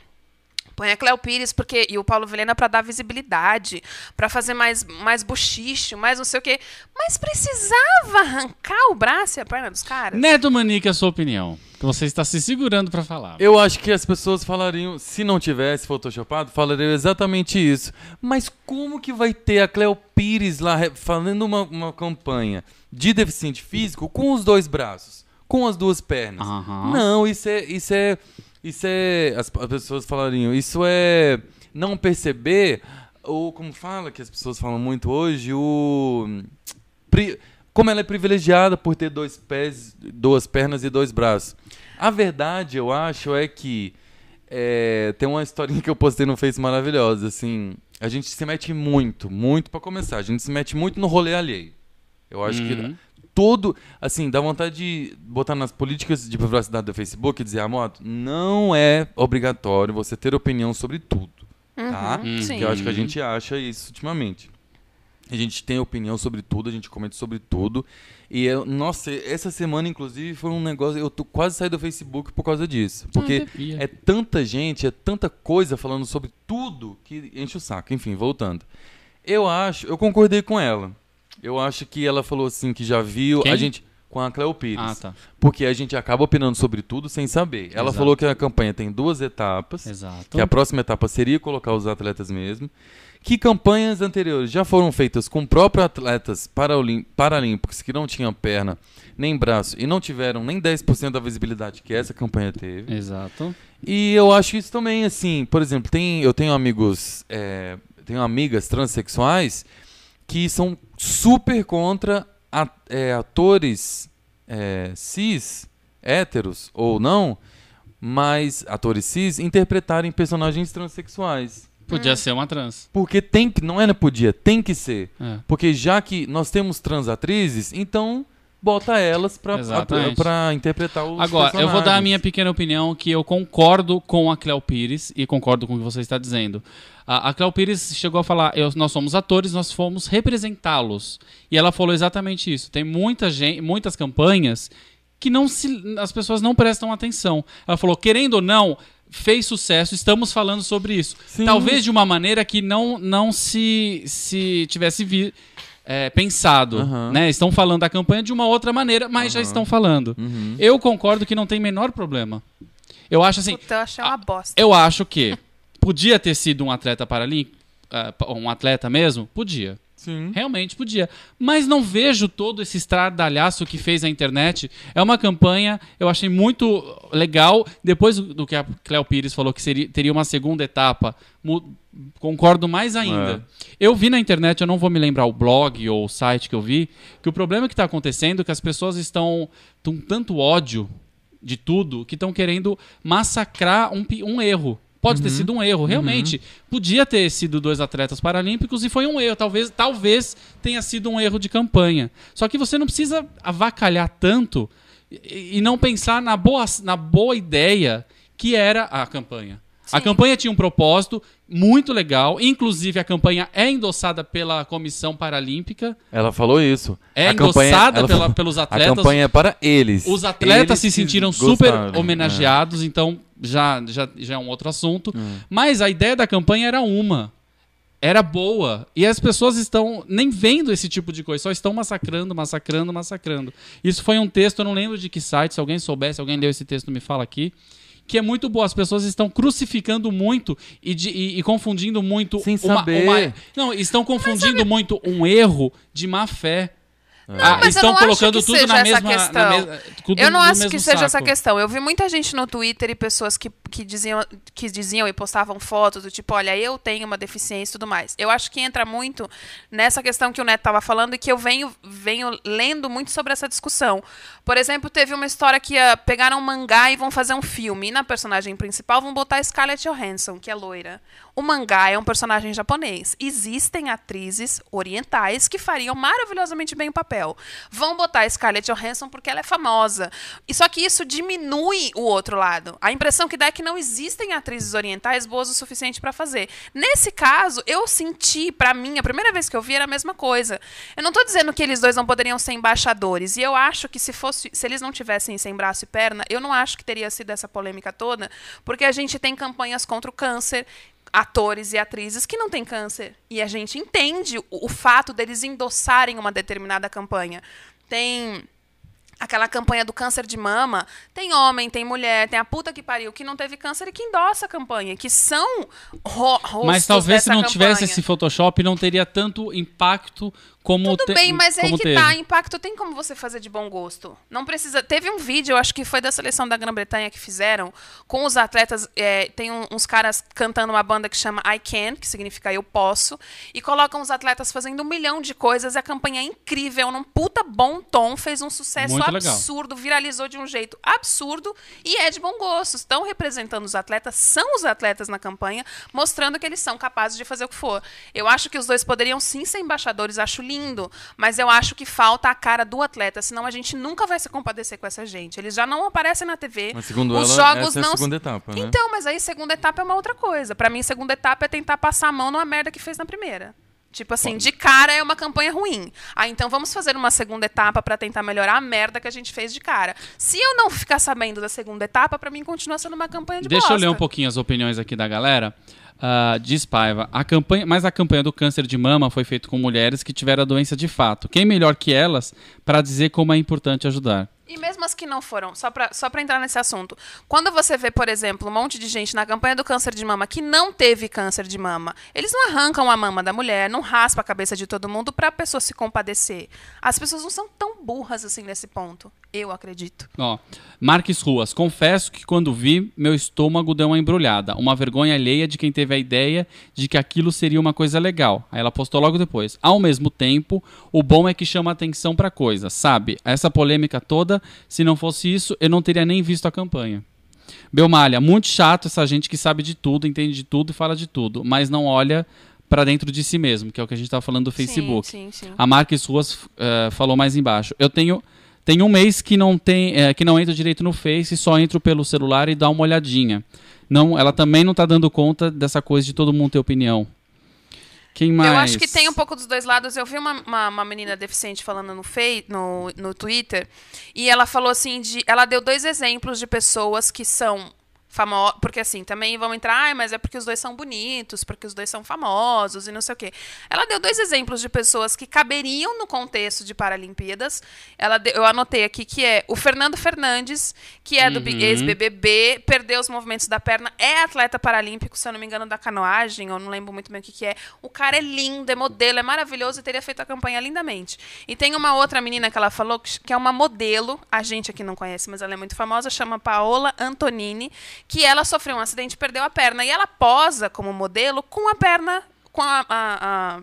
Põe a Cléo Pires porque, e o Paulo Vilhena pra dar visibilidade, pra fazer mais, mais buchicho, mais não sei o quê. Mas precisava arrancar o braço e a perna dos caras? Neto Manique, a sua opinião. Que você está se segurando pra falar. Eu acho que as pessoas falariam, se não tivesse photoshopado, falariam exatamente isso. Mas como que vai ter a Cleo Pires lá falando uma, uma campanha de deficiente físico com os dois braços, com as duas pernas? Aham. Não, isso é, isso é, isso é, as, as pessoas falariam, isso é não perceber ou como fala que as pessoas falam muito hoje, o pri- como ela é privilegiada por ter dois pés, duas pernas e dois braços. A verdade, eu acho, é que é, tem uma historinha que eu postei no Face maravilhosa, assim, a gente se mete muito, muito pra começar, a gente se mete muito no rolê alheio. Eu acho Uhum. que todo, assim, dá vontade de botar nas políticas de privacidade do Facebook e dizer, a moto, não é obrigatório você ter opinião sobre tudo, tá? Uhum, sim. Que eu acho que a gente acha isso ultimamente. A gente tem opinião sobre tudo, a gente comenta sobre tudo. E, eu, nossa, essa semana, inclusive, foi um negócio. Eu tô quase saí do Facebook por causa disso. Porque devia. é tanta gente, é tanta coisa falando sobre tudo que enche o saco. Enfim, voltando. Eu acho, eu concordei com ela. Eu acho que ela falou assim que já viu Quem? a gente com a Cleo Pires. Ah, tá. Porque a gente acaba opinando sobre tudo sem saber. Ela Exato. falou que a campanha tem duas etapas. Exato. Que a próxima etapa seria colocar os atletas mesmo. Que campanhas anteriores já foram feitas com próprios atletas paralímpicos que não tinham perna nem braço e não tiveram nem 10% da visibilidade que essa campanha teve. Exato. E eu acho isso também, assim, por exemplo, tem, eu tenho amigos, é, tenho amigas transexuais que são super contra a- é, atores é, cis, héteros ou não, mas atores cis interpretarem personagens transexuais. Podia ser uma trans. Porque tem que, não é não podia, tem que ser. É. Porque já que nós temos trans atrizes, então bota elas pra, Exatamente. pra interpretar os Agora, eu vou dar a minha pequena opinião que eu concordo com a Cléo Pires e concordo com o que você está dizendo. A, a Cléo Pires chegou a falar, eu- nós somos atores, nós fomos representá-los. E ela falou exatamente isso. Tem muita gente, muitas campanhas que não se, as pessoas não prestam atenção. Ela falou, querendo ou não, fez sucesso, estamos falando sobre isso. Sim. Talvez de uma maneira que não, não se, se tivesse vi, é, pensado. Aham. Né? Estão falando da campanha de uma outra maneira, mas já estão falando. Uhum. Eu concordo que não tem menor problema. Eu acho assim, Puta, eu achei uma bosta. eu acho que podia ter sido um atleta paralímpico, ah, um atleta mesmo, podia. Sim. Realmente podia. Mas não vejo todo esse estradalhaço que fez a internet. É uma campanha, eu achei muito legal. Depois do que a Cléo Pires falou que seria, teria uma segunda etapa, concordo mais ainda. Eu vi na internet, eu não vou me lembrar o blog ou o site que eu vi, que o problema que está acontecendo é que as pessoas estão com tanto ódio de tudo que estão querendo massacrar um, um erro. Pode ter sido um erro, realmente. Podia ter sido dois atletas paralímpicos e foi um erro. Talvez, talvez tenha sido um erro de campanha. Só que você não precisa avacalhar tanto e, e não pensar na boa, na boa ideia que era a campanha. A campanha tinha um propósito muito legal. Inclusive, a campanha é endossada pela Comissão Paralímpica. Ela falou isso. É A campanha- endossada ela pela- falou- pelos A atletas. campanha é para eles. Os atletas Eles se sentiram super gostaram, homenageados, então já, já, já é um outro assunto. Hum. Mas a ideia da campanha era uma. Era boa. E as pessoas estão nem vendo esse tipo de coisa, só estão massacrando, massacrando, massacrando. Isso foi um texto, eu não lembro de que site, se alguém soubesse, alguém leu esse texto, me fala aqui. Que é muito boa. As pessoas estão crucificando muito e, de- e- e confundindo muito. Sem uma- saber. uma- não, estão confundindo muito um erro de má fé. Não, Ah, mas eu estão não acho colocando que tudo seja na essa mesma, na questão. mes- tudo Eu não acho que seja essa saco. questão. Eu vi muita gente no Twitter e pessoas que, que, diziam, que diziam e postavam fotos do tipo, olha, eu tenho uma deficiência e tudo mais. Eu acho que entra muito nessa questão que o Neto estava falando e que eu venho, venho lendo muito sobre essa discussão. Por exemplo, teve uma história que ah, pegaram um mangá e vão fazer um filme. E na personagem principal vão botar a Scarlett Johansson, que é loira. O mangá é um personagem japonês. Existem atrizes orientais que fariam maravilhosamente bem o papel. Vão botar Scarlett Johansson porque ela é famosa. E só que isso diminui o outro lado. A impressão que dá é que não existem atrizes orientais boas o suficiente para fazer. Nesse caso, eu senti, pra mim, a primeira vez que eu vi era a mesma coisa. Eu não tô dizendo que eles dois não poderiam ser embaixadores. E eu acho que se fosse, se eles não tivessem sem braço e perna, eu não acho que teria sido essa polêmica toda, porque a gente tem campanhas contra o câncer, atores e atrizes que não têm câncer. E a gente entende o, o fato deles endossarem uma determinada campanha. Tem aquela campanha do câncer de mama, tem homem, tem mulher, tem a puta que pariu que não teve câncer e que endossa a campanha, que são ro rostos Mas talvez se não tivesse campanha. esse Photoshop, não teria tanto impacto como Tudo te- bem, mas é aí que teve. tá. Impacto tem como você fazer de bom gosto. Não precisa. Teve um vídeo, eu acho que foi da seleção da Grã-Bretanha que fizeram, com os atletas. é, tem um- uns caras cantando uma banda que chama I Can, que significa Eu Posso, e colocam os atletas fazendo um milhão de coisas. E a campanha é incrível, num puta bom tom, fez um sucesso Muito legal. absurdo, viralizou de um jeito absurdo e é de bom gosto. Estão representando os atletas, são os atletas na campanha, mostrando que eles são capazes de fazer o que for. Eu acho que os dois poderiam sim ser embaixadores, acho lindo, mas eu acho que falta a cara do atleta, senão a gente nunca vai se compadecer com essa gente. Eles já não aparecem na TV. Mas segundo os ela, jogos essa é a não segunda etapa, né? Então, mas aí segunda etapa é uma outra coisa. Pra mim, segunda etapa é tentar passar a mão numa merda que fez na primeira. Tipo assim, de cara é uma campanha ruim. Ah, então vamos fazer uma segunda etapa pra tentar melhorar a merda que a gente fez de cara. Se eu não ficar sabendo da segunda etapa, pra mim continua sendo uma campanha de Deixa eu bosta. ler um pouquinho as opiniões aqui da galera. Ah, diz Paiva, a campanha, mas a campanha do câncer de mama foi feita com mulheres que tiveram a doença de fato. Quem melhor que elas para dizer como é importante ajudar? E mesmo as que não foram, só pra, só pra entrar nesse assunto. Quando você vê, por exemplo, um monte de gente na campanha do câncer de mama que não teve câncer de mama, eles não arrancam a mama da mulher, não raspam a cabeça de todo mundo pra pessoa se compadecer. As pessoas não são tão burras assim nesse ponto. Eu acredito. Ó, Marques Ruas, confesso que quando vi, meu estômago deu uma embrulhada. Uma vergonha alheia de quem teve a ideia de que aquilo seria uma coisa legal. Aí ela postou logo depois. Ao mesmo tempo, o bom é que chama atenção pra coisa, sabe? Essa polêmica toda, se não fosse isso, eu não teria nem visto a campanha. Belmalha, muito chato essa gente que sabe de tudo, entende de tudo e fala de tudo, mas não olha pra dentro de si mesmo, que é o que a gente tava falando do Facebook. Sim, sim, sim. A Marques Ruas eh, falou mais embaixo. Eu tenho tem um mês que não tem eh, que não entro direito no Face, só entro pelo celular e dá uma olhadinha. Não, ela também não tá dando conta dessa coisa de todo mundo ter opinião. Quem mais? Eu acho que tem um pouco dos dois lados. Eu vi uma, uma, uma menina deficiente falando no, fei, no, no Twitter e ela falou assim de. Ela deu dois exemplos de pessoas que são famosas. Porque assim, também vão entrar, "Ai, mas é porque os dois são bonitos, porque os dois são famosos e não sei o quê. Ela deu dois exemplos de pessoas que caberiam no contexto de Paralimpíadas. Ela deu- eu anotei aqui que é o Fernando Fernandes, que é do Uhum. ex-BBB, perdeu os movimentos da perna, é atleta paralímpico, se eu não me engano, da canoagem, eu não lembro muito bem o que, que é. O cara é lindo, é modelo, é maravilhoso e teria feito a campanha lindamente. E tem uma outra menina que ela falou que é uma modelo, a gente aqui não conhece, mas ela é muito famosa, chama Paola Antonini, que ela sofreu um acidente e perdeu a perna. E ela posa como modelo com a perna, com a- a- a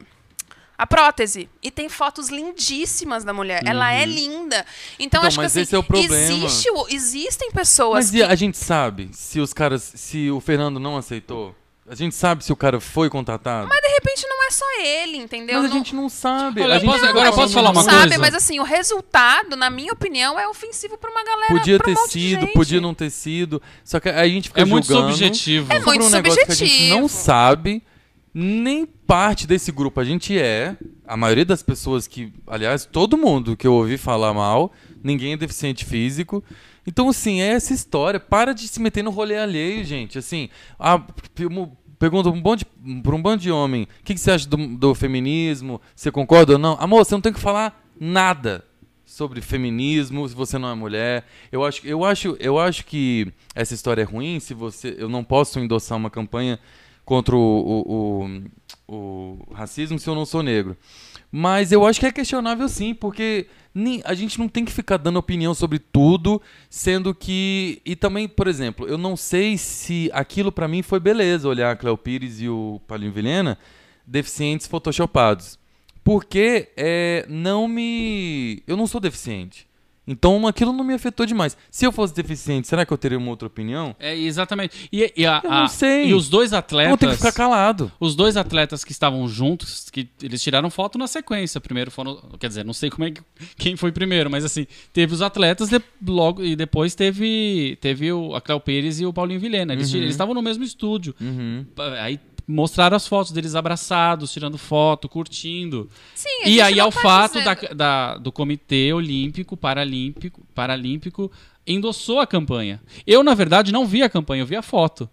a prótese. E tem fotos lindíssimas da mulher. Ela é linda. Então, Então, acho que assim, esse é o problema. existe existem pessoas Mas que a gente sabe se os caras, se o Fernando não aceitou? A gente sabe se o cara foi contratado? Mas de repente não é só ele, entendeu? Mas a gente não sabe. Olha, a gente posso- não- agora eu a posso gente falar não uma sabe, coisa? mas assim, o resultado, na minha opinião, é ofensivo pra uma galera. Podia um ter de sido, podia não ter sido. Só que a gente fica É muito julgando subjetivo. É muito um negócio que a gente subjetivo. não sabe, nem parte desse grupo a gente é. A maioria das pessoas que, aliás, todo mundo que eu ouvi falar mal, ninguém é deficiente físico. Então, assim, é essa história. Para de se meter no rolê alheio, gente. Assim, ah, pergunta um bando de, um de homem, o que, que você acha do, do feminismo? Você concorda ou não? Amor, você não tem que falar nada sobre feminismo, se você não é mulher. Eu acho, eu acho, eu acho que essa história é ruim se você, eu não posso endossar uma campanha contra o, o, o, o racismo se eu não sou negro. Mas eu acho que é questionável sim, porque a gente não tem que ficar dando opinião sobre tudo, sendo que. E também, por exemplo, eu não sei se aquilo pra mim foi beleza olhar a Cléo Pires e o Paulinho Vilhena deficientes photoshopados. Porque é, não me. Eu não sou deficiente. Então aquilo não me afetou demais. Se eu fosse deficiente, será que eu teria uma outra opinião? É, exatamente. E, e a- Eu não a- sei. E os dois Eu atletas. tenho que ficar calado. Os dois atletas que estavam juntos, que eles tiraram foto na sequência. Primeiro foram. Quer dizer, não sei como é que, quem foi primeiro, mas assim, teve os atletas de- logo, e depois teve, teve o, a Cléo Pires e o Paulinho Vilhena. Eles eles estavam no mesmo estúdio. Uhum. Aí mostraram as fotos deles abraçados, tirando foto, curtindo. Sim, E aí, ao tá fato da, da- do Comitê Olímpico, Paralímpico, Paralímpico endossou a campanha. Eu, na verdade, não vi a campanha, eu vi a foto.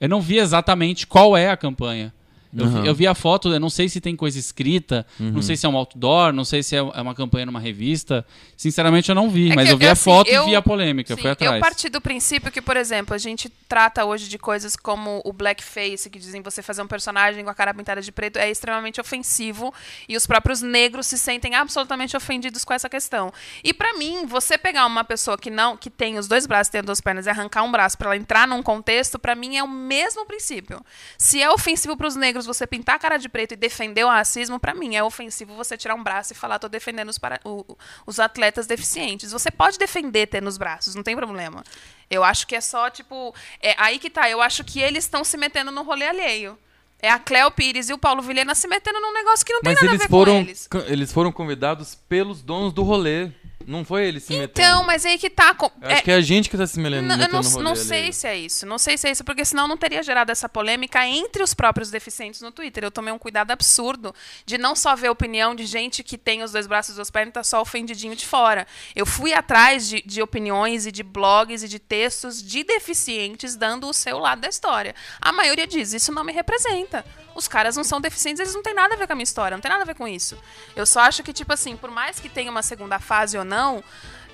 Eu não vi exatamente qual é a campanha. Eu, vi, Uhum. eu vi a foto, eu não sei se tem coisa escrita, não sei se é um outdoor, não sei se é é uma campanha numa revista. Sinceramente, eu não vi, É mas que, eu vi a assim, foto eu- e vi a polêmica, Sim, fui atrás. Eu parti do princípio que, por exemplo, a gente trata hoje de coisas como o blackface, que dizem você fazer um personagem com a cara pintada de preto, é extremamente ofensivo e os próprios negros se sentem absolutamente ofendidos com essa questão. E pra mim, você pegar uma pessoa que não, que tem os dois braços, tem as duas pernas e arrancar um braço pra ela entrar num contexto, pra mim é o mesmo princípio. Se é ofensivo pros negros você pintar a cara de preto e defender o racismo, pra mim é ofensivo você tirar um braço e falar tô defendendo os, para- o- os atletas deficientes. Você pode defender ter nos braços, não tem problema. Eu acho que é só, tipo. É aí que tá. Eu acho que eles estão se metendo no rolê alheio. É a Cléo Pires e o Paulo Vilhena se metendo num negócio que não tem Mas nada a ver foram, com eles. eles foram convidados pelos donos do rolê. Não foi eles se metendo. Então, mas aí que tá. com- Acho é- que é a gente que tá se metendo, Não, eu não, não sei se é isso. Não sei se é isso, porque senão não teria gerado essa polêmica entre os próprios deficientes no Twitter. Eu tomei um cuidado absurdo de não só ver a opinião de gente que tem os dois braços e duas pernas e tá só ofendidinho de fora. Eu fui atrás de, de opiniões e de blogs e de textos de deficientes dando o seu lado da história. A maioria diz, isso não me representa. Os caras não são deficientes, eles não têm nada a ver com a minha história, não tem nada a ver com isso. Eu só acho que, tipo assim, por mais que tenha uma segunda fase ou não,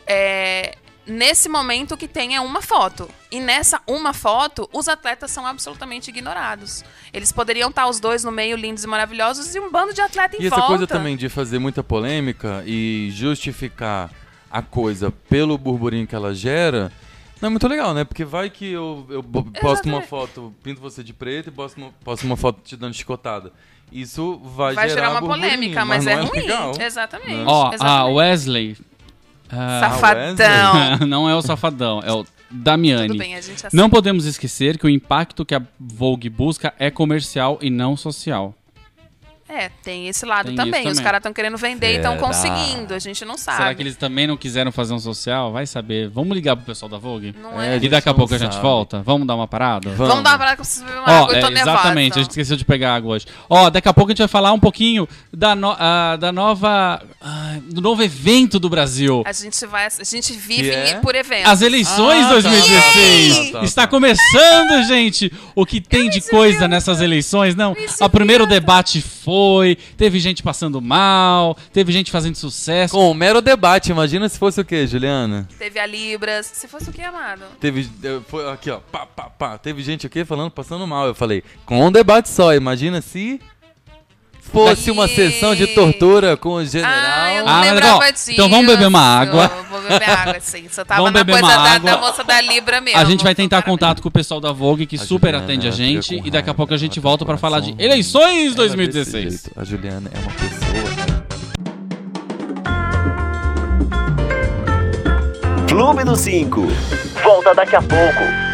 é, nesse momento o que tem é uma foto. E nessa uma foto, os atletas são absolutamente ignorados. Eles poderiam estar os dois no meio, lindos e maravilhosos, e um bando de atleta em E essa volta. coisa também de fazer muita polêmica e justificar a coisa pelo burburinho que ela gera, não é muito legal, né? Porque vai que eu, eu posto uma foto, pinto você de preto e posto uma, posto uma foto te dando chicotada. Isso vai, Vai gerar uma burburinho, polêmica, mas, não é, ruim. legal. Exatamente. Ó, a exatamente. Wesley. ah, Safadão. não é o Safadão, é o Damiani. Tudo bem, a gente aceita. Não podemos esquecer que o impacto que a Vogue busca é comercial e não social. É, tem esse lado Tem também. isso Os também. caras estão querendo vender e estão Será? conseguindo. A gente não sabe. Será que eles também não quiseram fazer um social? Vai saber. Vamos ligar pro pessoal da Vogue? Não É, é. E daqui a pouco a gente sabe. volta? Vamos dar uma parada? Vamos dar uma parada que eu preciso beber uma Ó, água. Eu tô é, exatamente, a gente esqueceu de pegar água hoje. Ó, daqui a pouco a gente vai falar um pouquinho da, no- ah, da nova. ah, do novo evento do Brasil. A gente vai. A gente vive Que é? por evento. As eleições Ah, tá, 2016. tá, tá, tá. Está começando, gente. O que tem de coisa nessas eleições? Não. O primeiro debate foi, teve gente passando mal, teve gente fazendo sucesso. Com um mero debate, imagina se fosse o quê, Juliana? Teve a Libras. Se fosse o que, amado? Teve. eh, Foi aqui, ó. Pá, pá, pá. Teve gente aqui falando, passando mal. Eu falei, com um debate só, imagina se fosse uma sessão de tortura com o general. Ah, eu não Ah, lembrava legal. disso. Então vamos beber uma água. Beber água, sim. Só tava Vamos na beber coisa uma da, água. da moça da Libra mesmo. A gente vai tentar contato com o pessoal da Vogue que A super Juliana, atende a ela gente com e daqui a raiva, pouco a gente ela volta pra falar de coração eleições Ela desse 2016. jeito. A Juliana é uma pessoa. Clube do 5. Volta daqui a pouco.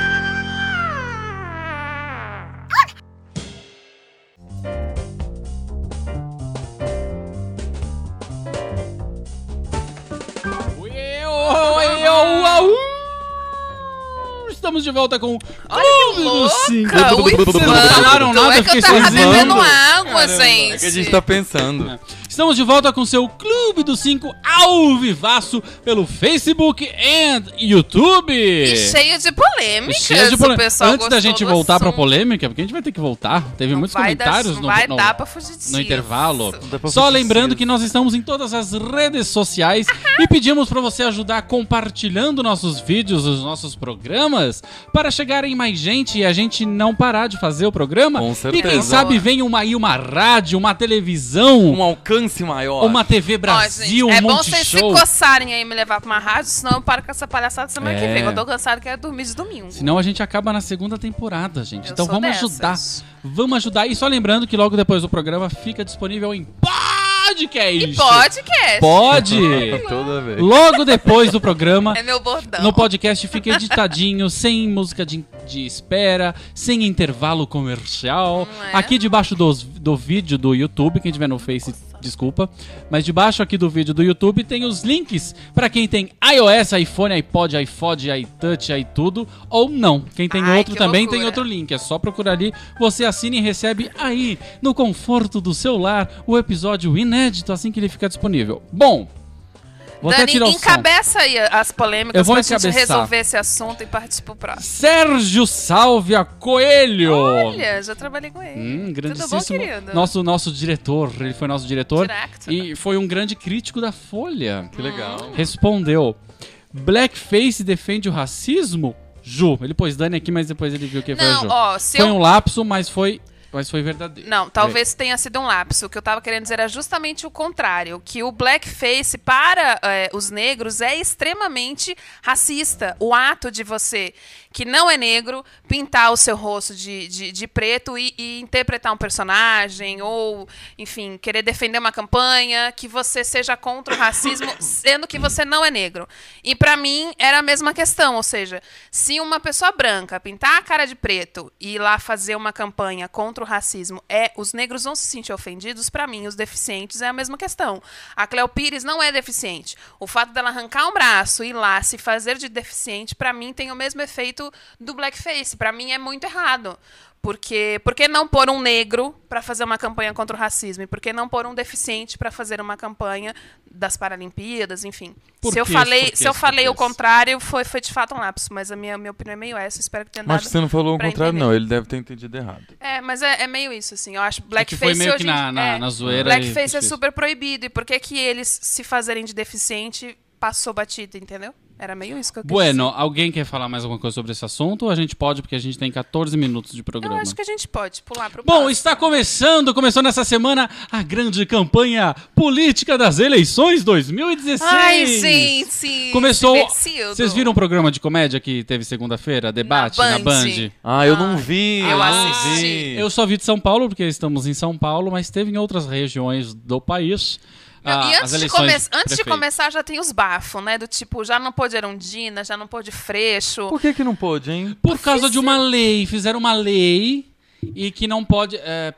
Estamos de volta com o Olha que Clube do louca, Cinco. o Vocês não falaram nada, é que eu fiquei tava sozinho. bebendo água, Caramba, gente. É que a gente tá pensando. Estamos de volta com seu Clube do 5 ao vivaço pelo Facebook e YouTube. E cheio de polêmicas. Cheio de o polê- pessoal Antes da gente voltar pra assunto. polêmica, porque a gente vai ter que voltar. Teve Não muitos vai dar- comentários não no, vai no- dar pra fugir disso. no intervalo. Pra Só fugir lembrando que nós estamos em todas as redes sociais e pedimos para você ajudar compartilhando nossos vídeos, os nossos programas, para chegar em mais gente e a gente não parar de fazer o programa. Com E certeza. quem sabe vem uma, aí uma rádio, uma televisão, Um alcance maior. uma TV Ó, Brasil, gente, é bom vocês se coçarem aí e me levar pra uma rádio, senão eu paro com essa palhaçada semana que É. vem. Eu tô cansado, quero dormir de domingo. Senão a gente acaba na segunda temporada, gente. Eu então vamos dessas. ajudar. Vamos ajudar. E só lembrando que logo depois do programa fica disponível em podcast. E podcast. Pode. Toda vez. Logo depois do programa, É meu bordão. no podcast fica editadinho, sem música de, de espera, sem intervalo comercial. É? Aqui debaixo dos- do vídeo do YouTube, quem tiver no Face, desculpa. Mas debaixo aqui do vídeo do YouTube tem os links pra quem tem iOS, iPhone, iPod, iPod, iTouch, iTudo ou não. Quem tem Ai, outro também loucura. tem outro link. É só procurar ali, você assina e recebe aí, no conforto do seu lar, o episódio inédito assim que ele ficar disponível. Bom, vou até Dani, tirar o som. encabeça aí as polêmicas Eu vou pra gente encabeçar. resolver esse assunto e partir pro próximo. Sérgio Sálvia Coelho. Olha, já trabalhei com ele. Hum, Tudo bom, querido? Nosso, nosso diretor, ele foi nosso diretor. Director. E foi um grande crítico da Folha. Que legal. Respondeu: Blackface defende o racismo? Ju. Ele pôs Dani aqui, mas depois ele viu que foi Não, Ju. ó, se foi eu... um lapso, mas foi, mas foi verdadeiro. Não, talvez tenha sido um lapso. O que eu tava querendo dizer era justamente o contrário. Que o blackface, para eh, os negros, é extremamente racista. O ato de você, que não é negro, pintar o seu rosto de, de, de preto e, e interpretar um personagem, ou, enfim, querer defender uma campanha, que você seja contra o racismo, sendo que você não é negro. E pra mim era a mesma questão, ou seja, se uma pessoa branca pintar a cara de preto e ir lá fazer uma campanha contra o racismo, é os negros vão se sentir ofendidos, pra mim os deficientes é a mesma questão. A Cleo Pires não é deficiente. O fato dela arrancar um braço e ir lá se fazer de deficiente, pra mim tem o mesmo efeito do blackface. Pra mim é muito errado. Porque por que não pôr um negro pra fazer uma campanha contra o racismo? E por que não pôr um deficiente pra fazer uma campanha das Paralimpíadas, enfim. Por se eu falei, se eu falei o contrário, foi, foi de fato um lapso, mas a minha, minha opinião é meio essa, espero que tenha Mas você não falou o contrário, entender. não. Ele deve ter entendido errado. É, mas é, é meio isso, assim. Eu acho que blackface foi meio que hoje na- na- é, na zoeira e Blackface é super proibido. E por que que eles se fazerem de deficiente passou batido, entendeu? Era meio isso que eu quis Bueno, alguém quer falar mais alguma coisa sobre esse assunto? Ou a gente pode, porque a gente tem 14 minutos de dizer. Eu programa. acho que a gente pode pular pro Bom, próximo. está começando, começou nessa semana a grande campanha política das eleições 2016. Ai, gente! Começou. divertido. Vocês viram o programa de comédia que teve segunda-feira? Debate na Band. Band? Ah, eu não vi. eu não assisti. vi. Eu só vi de São Paulo, porque estamos em São Paulo, mas teve em outras regiões do país. Não, ah, e as antes, de, come- antes de começar já tem os bafos, né? Do tipo, já não pôde Erundina, já não pôde Freixo. Por que que não pôde, hein? Por causa de uma lei, fizeram uma lei e que não pode. é,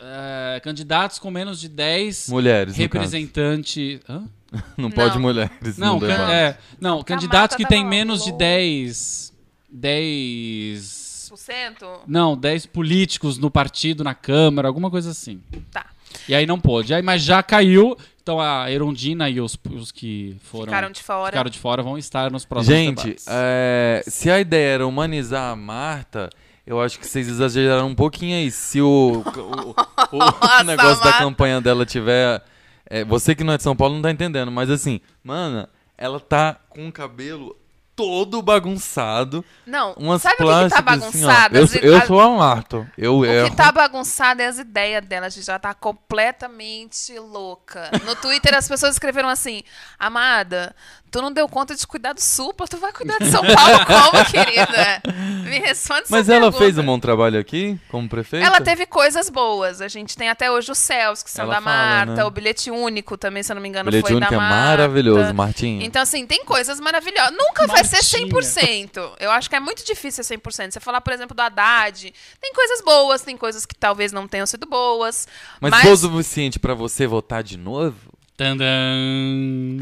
é, candidatos com menos de 10 Mulheres, no representantes. Não pode mulheres Não, can- é, não candidatos que tá têm menos de bom. 10. 10. Por cento? Não, 10 políticos no partido, na Câmara, alguma coisa assim. Tá. E aí não pôde. Aí, mas já caiu. Então a Erundina e os, os que foram. Ficaram de fora. ficaram de fora vão estar nos próximos Gente, debates. é, se a ideia era humanizar a Marta, eu acho que vocês exageraram um pouquinho aí. Se o, o, o Nossa, negócio da Marta. campanha dela tiver. é, você que não é de São Paulo não tá entendendo, mas assim, mana, ela tá com o cabelo todo bagunçado. Não, Umas sabe o que, que tá assim, bagunçado? Eu, As- eu a- sou a Marta. Eu O erro. que tá bagunçado é as ideias dela. A gente já tá completamente louca. No Twitter as pessoas escreveram assim: Amada, tu não deu conta de cuidar do Supla, tu vai cuidar de São Paulo como, querida? Me responde Mas ela pergunta. fez um bom trabalho aqui, como prefeita? Ela teve coisas boas. A gente tem até hoje os céus, que são Ela da fala, Marta, né? o bilhete único também, se eu não me engano, Bilhete foi único da é Marta. maravilhoso, Martinho. Então, assim, tem coisas maravilhosas. Nunca vai ser Martinha. 100%. Eu acho que é muito difícil ser 100%. Você falar, por exemplo, do Haddad, tem coisas boas, tem coisas que talvez não tenham sido boas. Mas, Mas, foi o suficiente pra você votar de novo? Tandam.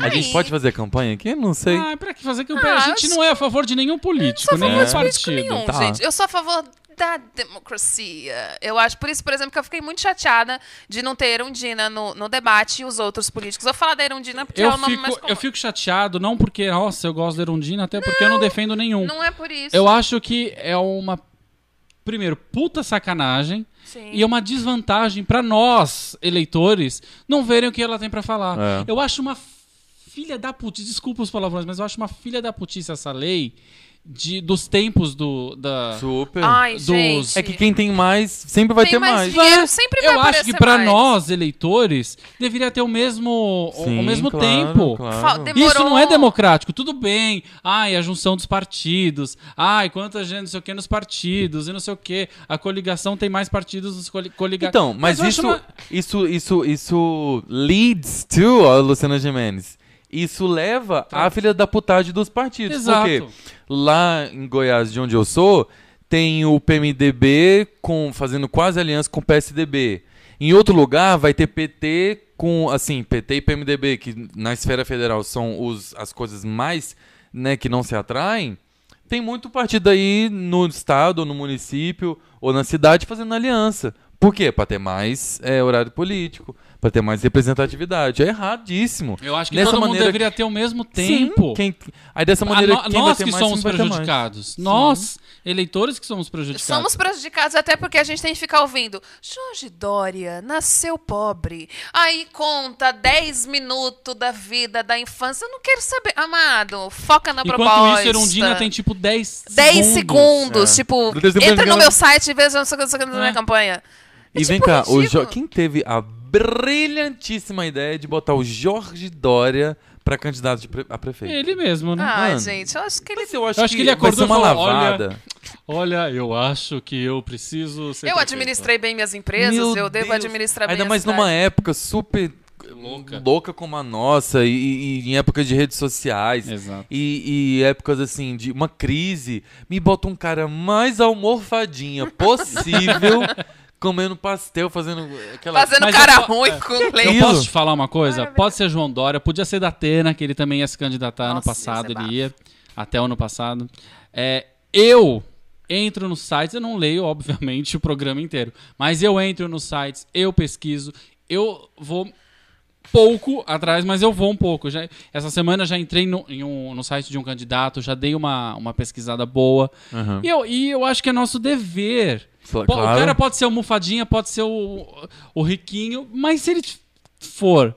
A gente pode fazer campanha aqui? Não sei. Ah, pra que fazer campanha? Ah, a gente não é a favor de nenhum político, sou a favor de partido. político nenhum, Tá. gente. Eu sou a favor da democracia. Eu acho, por isso, por exemplo, que eu fiquei muito chateada de não ter Erundina no, no debate e os outros políticos. Eu vou falar da Erundina porque Eu é o nome mais fico, comum. eu fico chateado, não porque, nossa, eu gosto da Erundina, até porque eu não defendo nenhum. Não é por isso. Eu acho que é uma, primeiro, puta sacanagem Sim. e é uma desvantagem pra nós, eleitores, não verem o que ela tem pra falar. É. Eu acho uma filha da putice, desculpa os palavrões, mas eu acho uma filha da putice essa lei de, dos tempos do. Da, Super. Ai, Dos- gente. É que quem tem mais sempre vai Tem ter mais mais. dinheiro, sempre vai eu acho que mais. nós, eleitores, deveria ter o mesmo, o- Sim, o mesmo claro, tempo. claro. Demorou. Isso não é democrático, tudo bem. Ai, a junção dos partidos. Ai, quanta gente, não sei o que, nos partidos e não sei o que. A coligação tem mais partidos nos coli coligados. Então, mas, acho isso, uma- isso, isso, isso leads to, ó, Luciana Gimenez. Isso leva à filha da putagem dos partidos. Exato. Porque lá em Goiás, de onde eu sou, tem o PMDB com, fazendo quase aliança com o PSDB. Em outro lugar vai ter PT com, assim, PT e PMDB, que na esfera federal são os, as coisas mais, né, que não se atraem. Tem muito partido aí no estado, ou no município, ou na cidade fazendo aliança. Por quê? Pra ter mais é, horário político, pra ter mais representatividade. É erradíssimo. Eu acho que Dessa todo mundo maneira- deveria ter o mesmo Sim, tempo. quem- aí dessa maneira, no- quem vai nós ter que mais, somos prejudicados. Nós, eleitores que somos prejudicados. Somos prejudicados até porque a gente tem que ficar ouvindo. Jorge Dória nasceu pobre. Aí conta 10 minutos da vida, da infância. Eu não quero saber. Amado, foca na Enquanto proposta. isso, Erundina tem tipo 10 10 segundos. segundos. É. Tipo, entra no eu- meu site e veja não sei o que, que da minha É. campanha. É E vem tipo cá, o quem teve a brilhantíssima ideia de botar o Jorge Dória pra candidato de pre- a prefeito? Ele mesmo, né? Ai, Mano. gente, eu acho que ele. Mas eu acho, Eu acho que ele vai acordou uma falou, lavada. Olha, eu acho que eu preciso ser Eu prefeito. administrei bem minhas empresas, Meu eu devo Deus. administrar bem Ainda mais cidade. numa época super Louca. louca como a nossa, e, e em épocas de redes sociais. Exato. E, e épocas assim, de uma crise, me bota um cara mais almorfadinha possível, comendo pastel, fazendo aquela. Fazendo Mas cara eu po- ruim é. com Eu leite. Aquilo. posso te falar uma coisa? Pode ser João Dória, podia ser da Atena, que ele também ia se candidatar ano Nossa, passado, ia ser ele ia, até o ano passado. É, eu entro nos sites, eu não leio, obviamente, o programa inteiro, mas eu entro nos sites, eu pesquiso, eu vou pouco atrás, mas eu vou um pouco. Já, essa semana já entrei no, em um- no site de um candidato, já dei uma, uma pesquisada boa. Aham. E, eu, e eu acho que é nosso dever. Claro. O cara pode ser almofadinha, pode ser o, o riquinho, mas se ele for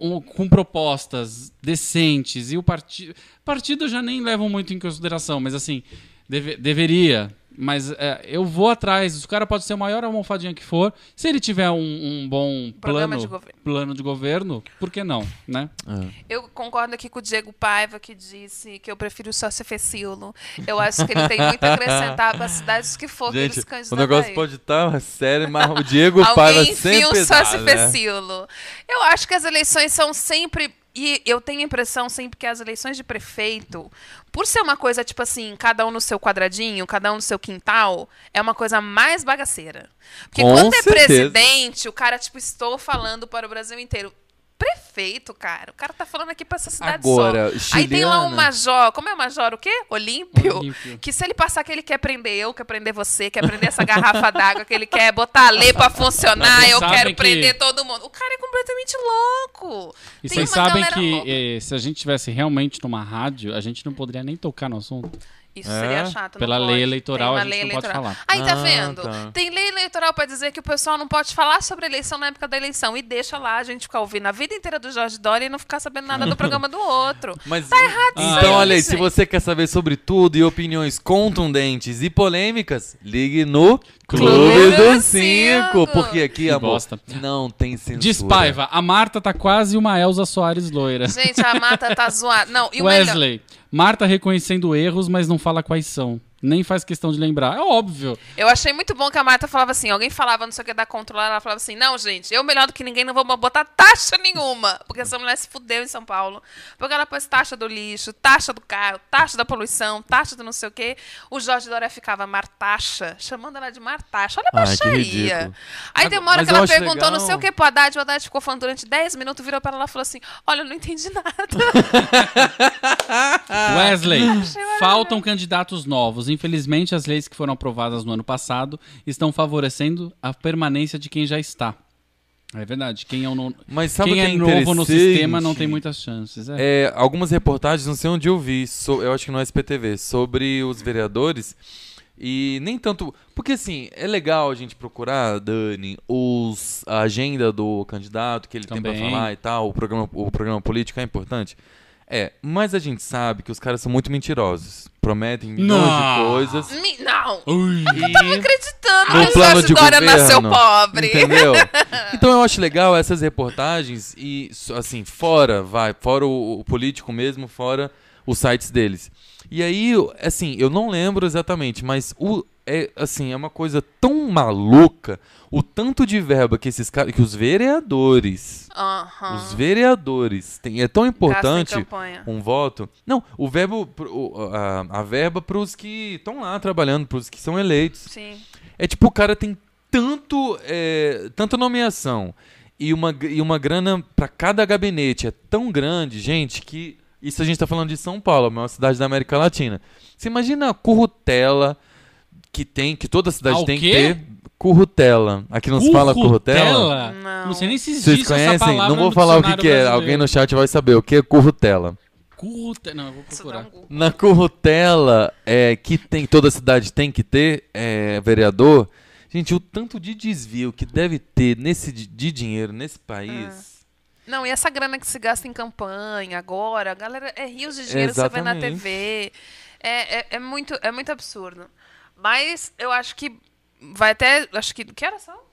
um- com propostas decentes e o partido. Partido já nem levam muito em consideração, mas assim, deve- deveria. Mas é, eu vou atrás. O cara pode ser o maior almofadinha que for. Se ele tiver um, um bom Programa plano de governo. plano de governo, por que não, né? Eu concordo aqui com o Diego Paiva, que disse que eu prefiro o Sócio Fecilo. Eu acho que ele tem muito a acrescentar para cidades que for que ele Gente, se o candidatar negócio aí. pode estar sério, mas o Diego Paiva Alguém sempre dá, Sócio né? Fecilo. Eu acho que as eleições são sempre... E eu tenho a impressão sempre que as eleições de prefeito, por ser uma coisa tipo assim, cada um no seu quadradinho, cada um no seu quintal, é uma coisa mais bagaceira. Porque Com quando é certeza. presidente, o cara, tipo, estou falando para o Brasil inteiro. Prefeito, cara. O cara tá falando aqui pra essa cidade Agora, só. Aí tem lá um major. Como é o major? O quê? Olímpio? Olímpio. Que se ele passar que ele quer prender eu, quer prender você, quer prender essa garrafa d'água, que ele quer botar a lei pra funcionar, eu quero que- prender todo mundo. O cara é completamente louco. E Tem vocês uma sabem que louca. eh, se a gente tivesse realmente numa rádio, a gente não poderia nem tocar no assunto. Isso É? seria chato. não Pela pode. lei eleitoral, a gente lei não pode eleitoral. falar. Aí tá Ah, vendo? tá. Tem lei eleitoral pra dizer que o pessoal não pode falar sobre eleição na época da eleição. E deixa lá a gente ficar ouvindo a vida inteira do Jorge Dória e não ficar sabendo nada do programa do outro. Mas, Tá errado isso Então, olha aí, se você quer saber sobre tudo e opiniões contundentes e polêmicas, ligue no Clube Clube do do Cinco. Porque aqui, amor, bosta. não tem censura. Diz Paiva, a Marta tá quase uma Elza Soares loira. Gente, a mata tá zoada. Não, e o melhor... Marta reconhecendo erros, mas não fala quais são. Nem faz questão de lembrar. É óbvio. Eu achei muito bom que a Marta falava assim, alguém falava não sei o que da controlar, ela falava assim, não, gente, eu melhor do que ninguém não vou botar taxa nenhuma. Porque essa mulher se fudeu em São Paulo. Porque ela pôs taxa do lixo, taxa do carro, taxa da poluição, taxa do não sei o quê. O Jorge Dória ficava Martaxa, chamando ela de Martaxa. Olha a baixaria. Aí tem uma hora Mas que ela perguntou legal. não sei o que pro Haddad, o Haddad ficou falando durante 10 minutos, virou pra ela e falou assim, olha, eu não entendi nada. Wesley, faltam candidatos novos. Infelizmente, as leis que foram aprovadas no ano passado estão favorecendo a permanência de quem já está. É verdade. Quem é, o no... Mas sabe quem o é que é novo no sistema não tem muitas chances. É. É, algumas reportagens, não sei onde eu vi, so- eu acho que no SPTV, sobre os vereadores. E nem tanto. Porque assim, é legal a gente procurar, Dani, os, a agenda do candidato que ele tem Também. pra falar e tal, o programa, o programa político é importante. É, mas a gente sabe que os caras são muito mentirosos. Prometem milhões Não. de coisas. Mi- Não. Ui. Tava acreditando No que o plano Dória governo, nasceu pobre. Entendeu? Então eu acho legal essas reportagens e, assim, fora, vai, fora o, o político mesmo, fora os sites deles. E aí, eu- assim, eu não lembro exatamente, mas o, é, assim, é uma coisa tão maluca o tanto de verba que esses caras, que os vereadores, Aham. os vereadores, têm, é tão importante um voto. Não, o verbo, a, a verba para os que estão lá trabalhando, para os que são eleitos. Sim. É tipo, o cara tem tanto, é, tanta nomeação e uma, e uma grana pra cada gabinete é tão grande, gente, que isso a gente tá falando de São Paulo, a maior cidade da América Latina. Você imagina a currutela que tem, que toda cidade Ah, tem que ter. Currutela. Aqui não se fala currutela? Currutela? Não. Não sei nem se existe Vocês conhecem? Não vou falar o que, que é. Alguém no chat vai saber o que é currutela. Currute- Não, eu vou procurar. um. Na currutela, é, que tem, toda cidade tem que ter é, vereador, gente, o tanto de desvio que deve ter nesse de dinheiro nesse país. Não, e essa grana que se gasta em campanha agora, a galera, é rios de dinheiro que você vê na Exatamente. TV. É, é, é muito, é muito absurdo. Mas eu acho que vai até. Acho que. Que horas são?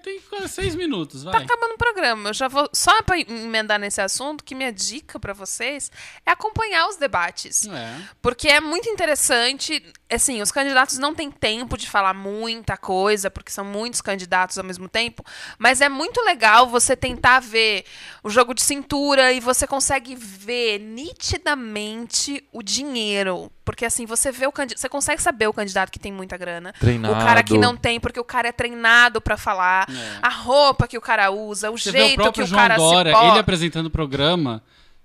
Tem- seis minutos, Tá vai. acabando o programa. Eu já vou. Só pra emendar nesse assunto, que minha dica pra vocês é acompanhar os debates. É. Porque é muito interessante. Assim, os candidatos não têm tempo de falar muita coisa, porque são muitos candidatos ao mesmo tempo. Mas é muito legal você tentar ver o jogo de cintura e você consegue ver nitidamente o dinheiro. Porque assim, você vê o candidato. Você consegue saber o candidato que tem muita grana. Treinado. O cara que não tem, porque o cara é treinado pra falar. É. A roupa que o cara usa, o Você vê o jeito que o João cara Dória, se porta. ele apresentando o programa,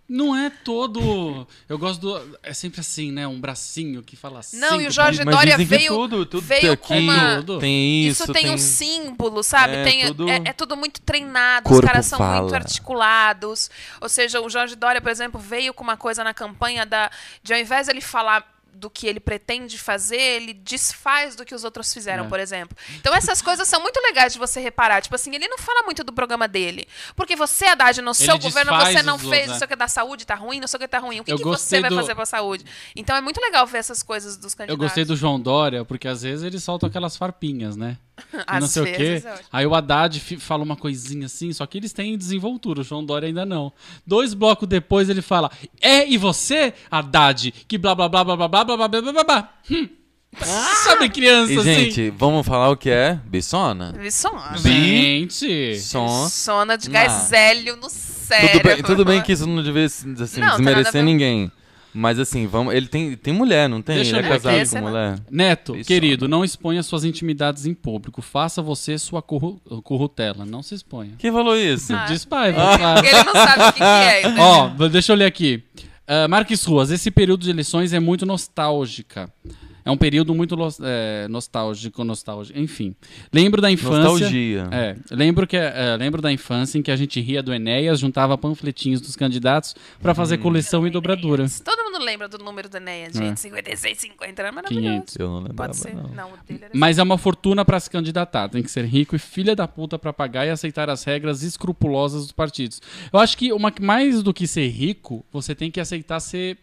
não é todo... Eu gosto do... É sempre assim, né? Um bracinho que fala assim. Não, e o Jorge Mas Dória dizem que veio, tudo, tudo veio aqui com uma... Tudo. tem Isso, isso, tem, um símbolo, sabe? É, tem, tudo- é, é tudo muito treinado, os caras são muito fala. articulados. Ou seja, o Jorge Dória, por exemplo, veio com uma coisa na campanha da. De ao invés ele falar do que ele pretende fazer, ele desfaz do que os outros fizeram, É. por exemplo. Então essas coisas são muito legais de você reparar. Tipo assim, ele não fala muito do programa dele. Porque você, Haddad, no seu governo, você não fez, outros, não sei o que da saúde tá ruim, não sei o que tá ruim. O que, que você gostei vai do- fazer pra saúde? Então é muito legal ver essas coisas dos candidatos. Eu gostei do João Dória, porque às vezes ele solta aquelas farpinhas, né? E Às não sei o quê. é. Aí o Haddad fala uma coisinha assim, só que eles têm desenvoltura, o João Dória ainda não. Dois blocos depois ele fala: É, e você, Haddad, que blá blá blá blá blá blá blá blá blá blá blá blá. Hum. Sabe criança E, assim? gente, vamos falar o que é Bissona? Vissona. Gente. Som. Sona de hélio no cérebro. Tudo bem, tudo bem que isso não devia assim, Não, desmerecer ver. ninguém. Mas assim, vamos, ele tem, tem mulher, não tem? Deixa ele é casado aqui. com mulher. Neto, Isso. querido, não exponha suas intimidades em público. Faça você sua corru corrutela. Não se exponha. Quem falou isso? Ah. Diz pai, Porque ele não sabe o que, que é. entendeu? Ó, deixa eu ler aqui. Uh, Marques Ruas, esse período de eleições é muito nostálgica. É um período muito é, nostálgico, nostálgico, enfim. Lembro da infância. Nostalgia. É, lembro que é, lembro da infância em que a gente ria do Enéas, juntava panfletinhos dos candidatos pra fazer coleção e dobradura. Todo mundo lembra do número do Enéas, É. gente. 56, 50, era maravilhoso. 500. Eu não lembrava, Pode ser. não. Não, o dele era Mas é uma fortuna pra se candidatar. Tem que ser rico e filha da puta pra pagar e aceitar as regras escrupulosas dos partidos. Eu acho que uma, mais do que ser rico, você tem que aceitar ser.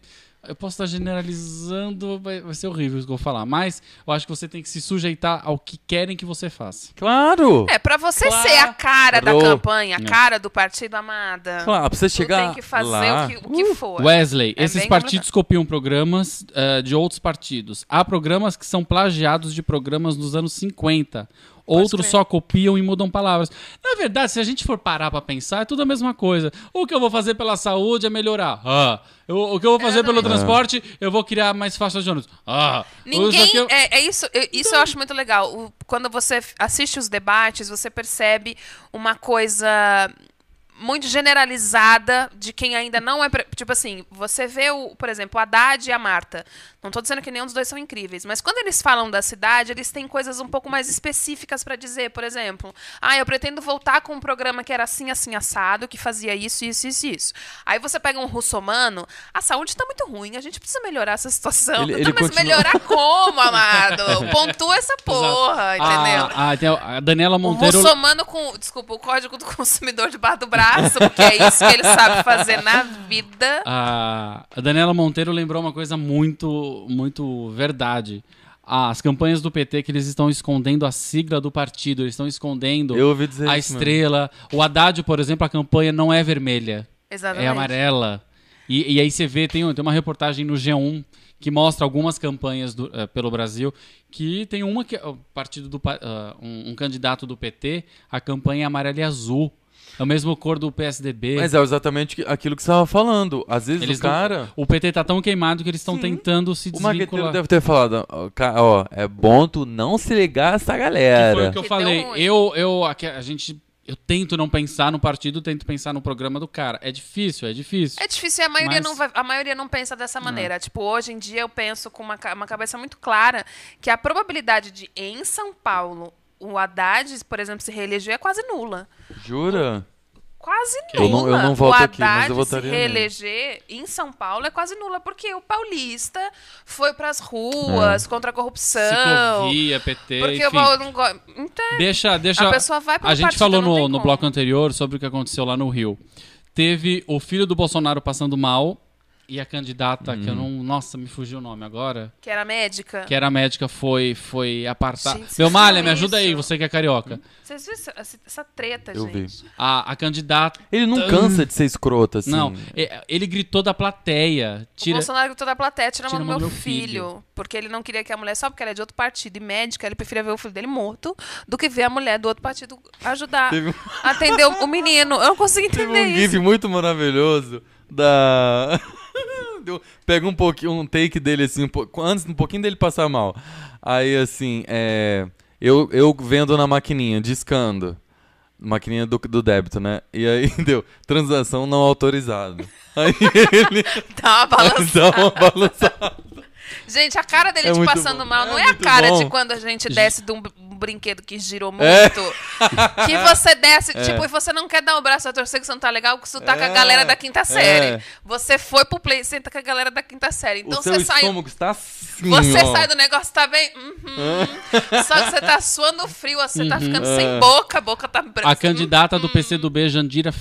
Eu posso estar generalizando, vai, vai ser horrível isso que eu vou falar, mas eu acho que você tem que se sujeitar ao que querem que você faça. Claro! É, pra você Claro. ser a cara da campanha, a É. cara do partido amada, Claro, pra você tu chegar tem que fazer lá... o que, o que for. Wesley, É esses partidos copiam programas eh, de outros partidos. Há programas que são plagiados de programas dos anos 50. Outros só copiam e mudam palavras. Na verdade, se a gente for parar pra pensar, é tudo a mesma coisa. O que eu vou fazer pela saúde é melhorar. Ah. Eu- o que eu vou fazer pelo Exatamente. transporte, eu vou criar mais faixas de ônibus. Ah. Ninguém. eu- É, é isso, eu- isso eu acho muito legal. O- quando você assiste os debates, você percebe uma coisa muito generalizada de quem ainda não é. Tipo assim, você vê, o, por exemplo, o Haddad e a Marta. Não tô dizendo que nenhum dos dois são incríveis, mas quando eles falam da cidade, eles têm coisas um pouco mais específicas pra dizer. Por exemplo, ah, eu pretendo voltar com um programa que era assim, assim, assado, que fazia isso, isso, isso, isso. Aí você pega um russomano, a saúde tá muito ruim, a gente precisa melhorar essa situação. Ele- Tá, ele mas continua- melhorar como, amado? Pontua essa porra, entendeu? Ah, ah, tem a a Daniela Monteiro. russomano com, desculpa, o código do consumidor debaixo do braço porque é isso que ele sabe fazer na vida. A a Daniela Monteiro lembrou uma coisa muito, muito verdade. As campanhas do PT que eles estão escondendo a sigla do partido, eles estão escondendo Eu ouvi dizer a mesmo. estrela. O Haddad, por exemplo, a campanha não é vermelha, Exatamente. é amarela. E, e aí você vê, tem, tem uma reportagem no G1 que mostra algumas campanhas do- eh, pelo Brasil, que tem uma que é o partido do ah, um, um candidato do PT, a campanha é amarela e azul. É o mesmo cor do PSDB. Mas é exatamente aquilo que você estava falando. Às vezes Eles o não- cara. o PT tá tão queimado que eles estão tentando se O desvincular. marqueteiro deve ter falado, ó, é bom tu não se ligar a essa Que galera. foi o que eu Que falei. Eu, eu, aqui, a gente, eu tento não pensar no partido, tento pensar no programa do cara. É difícil, é difícil. É difícil e a maioria, Mas- não vai- a maioria não pensa dessa maneira. Tipo, hoje em dia eu penso com uma, uma cabeça muito clara que a probabilidade de, em São Paulo, o Haddad, por exemplo, se reeleger é quase nula. Jura? Quase Eu nula. não- eu não voto o aqui, mas Haddad eu votaria se reeleger em São Paulo é quase nula, porque o paulista foi pras ruas contra a corrupção. Ciclovia, PT, Porque enfim. eu não go- Então, Deixa, deixa. A pessoa vai pro A gente falou não no, no bloco anterior sobre o que aconteceu lá no Rio. Teve o filho do Bolsonaro passando mal e a candidata, que eu não. Nossa, me fugiu o nome agora. que era médica. Que era médica, foi, foi apartar. Gente, Meu Malha, me ajuda aí, você que é carioca. Vocês viram essa, essa treta, Eu vi. gente? A, a candidata. Ele não cansa de ser escroto assim. Não, ele gritou da plateia. O Tira, Bolsonaro gritou da plateia, tira a mão do meu, meu filho. filho. Porque ele não queria que a mulher, só porque ela é de outro partido e médica, ele preferia ver o filho dele morto do que ver a mulher do outro partido ajudar Teve a atender o, o menino. Eu não consigo Teve entender um isso. gif muito maravilhoso da. Pega um pouquinho, um take dele assim, um po- antes, um pouquinho dele passar mal. Aí assim, é. Eu, eu vendo na maquininha, discando. Maquininha do, do débito, né? E aí deu transação não autorizada. Aí ele Dá uma balançada. dá uma balançada. Gente, a cara dele É de passando bom. mal não É é, a cara bom. de quando a gente desce de um, um brinquedo que girou muito. É. Que você desce, tipo, e você não quer dar o braço a torcer que você não tá legal, que você tá com a É. galera da quinta série. É. Você foi pro play center com a galera da quinta série. Então o seu você sai. estômago está assim. Você ó. sai do negócio, tá bem? Uhum. Só que você tá suando frio, você tá ficando É. sem boca, a boca tá branca. A candidata do PCdoB, Jandira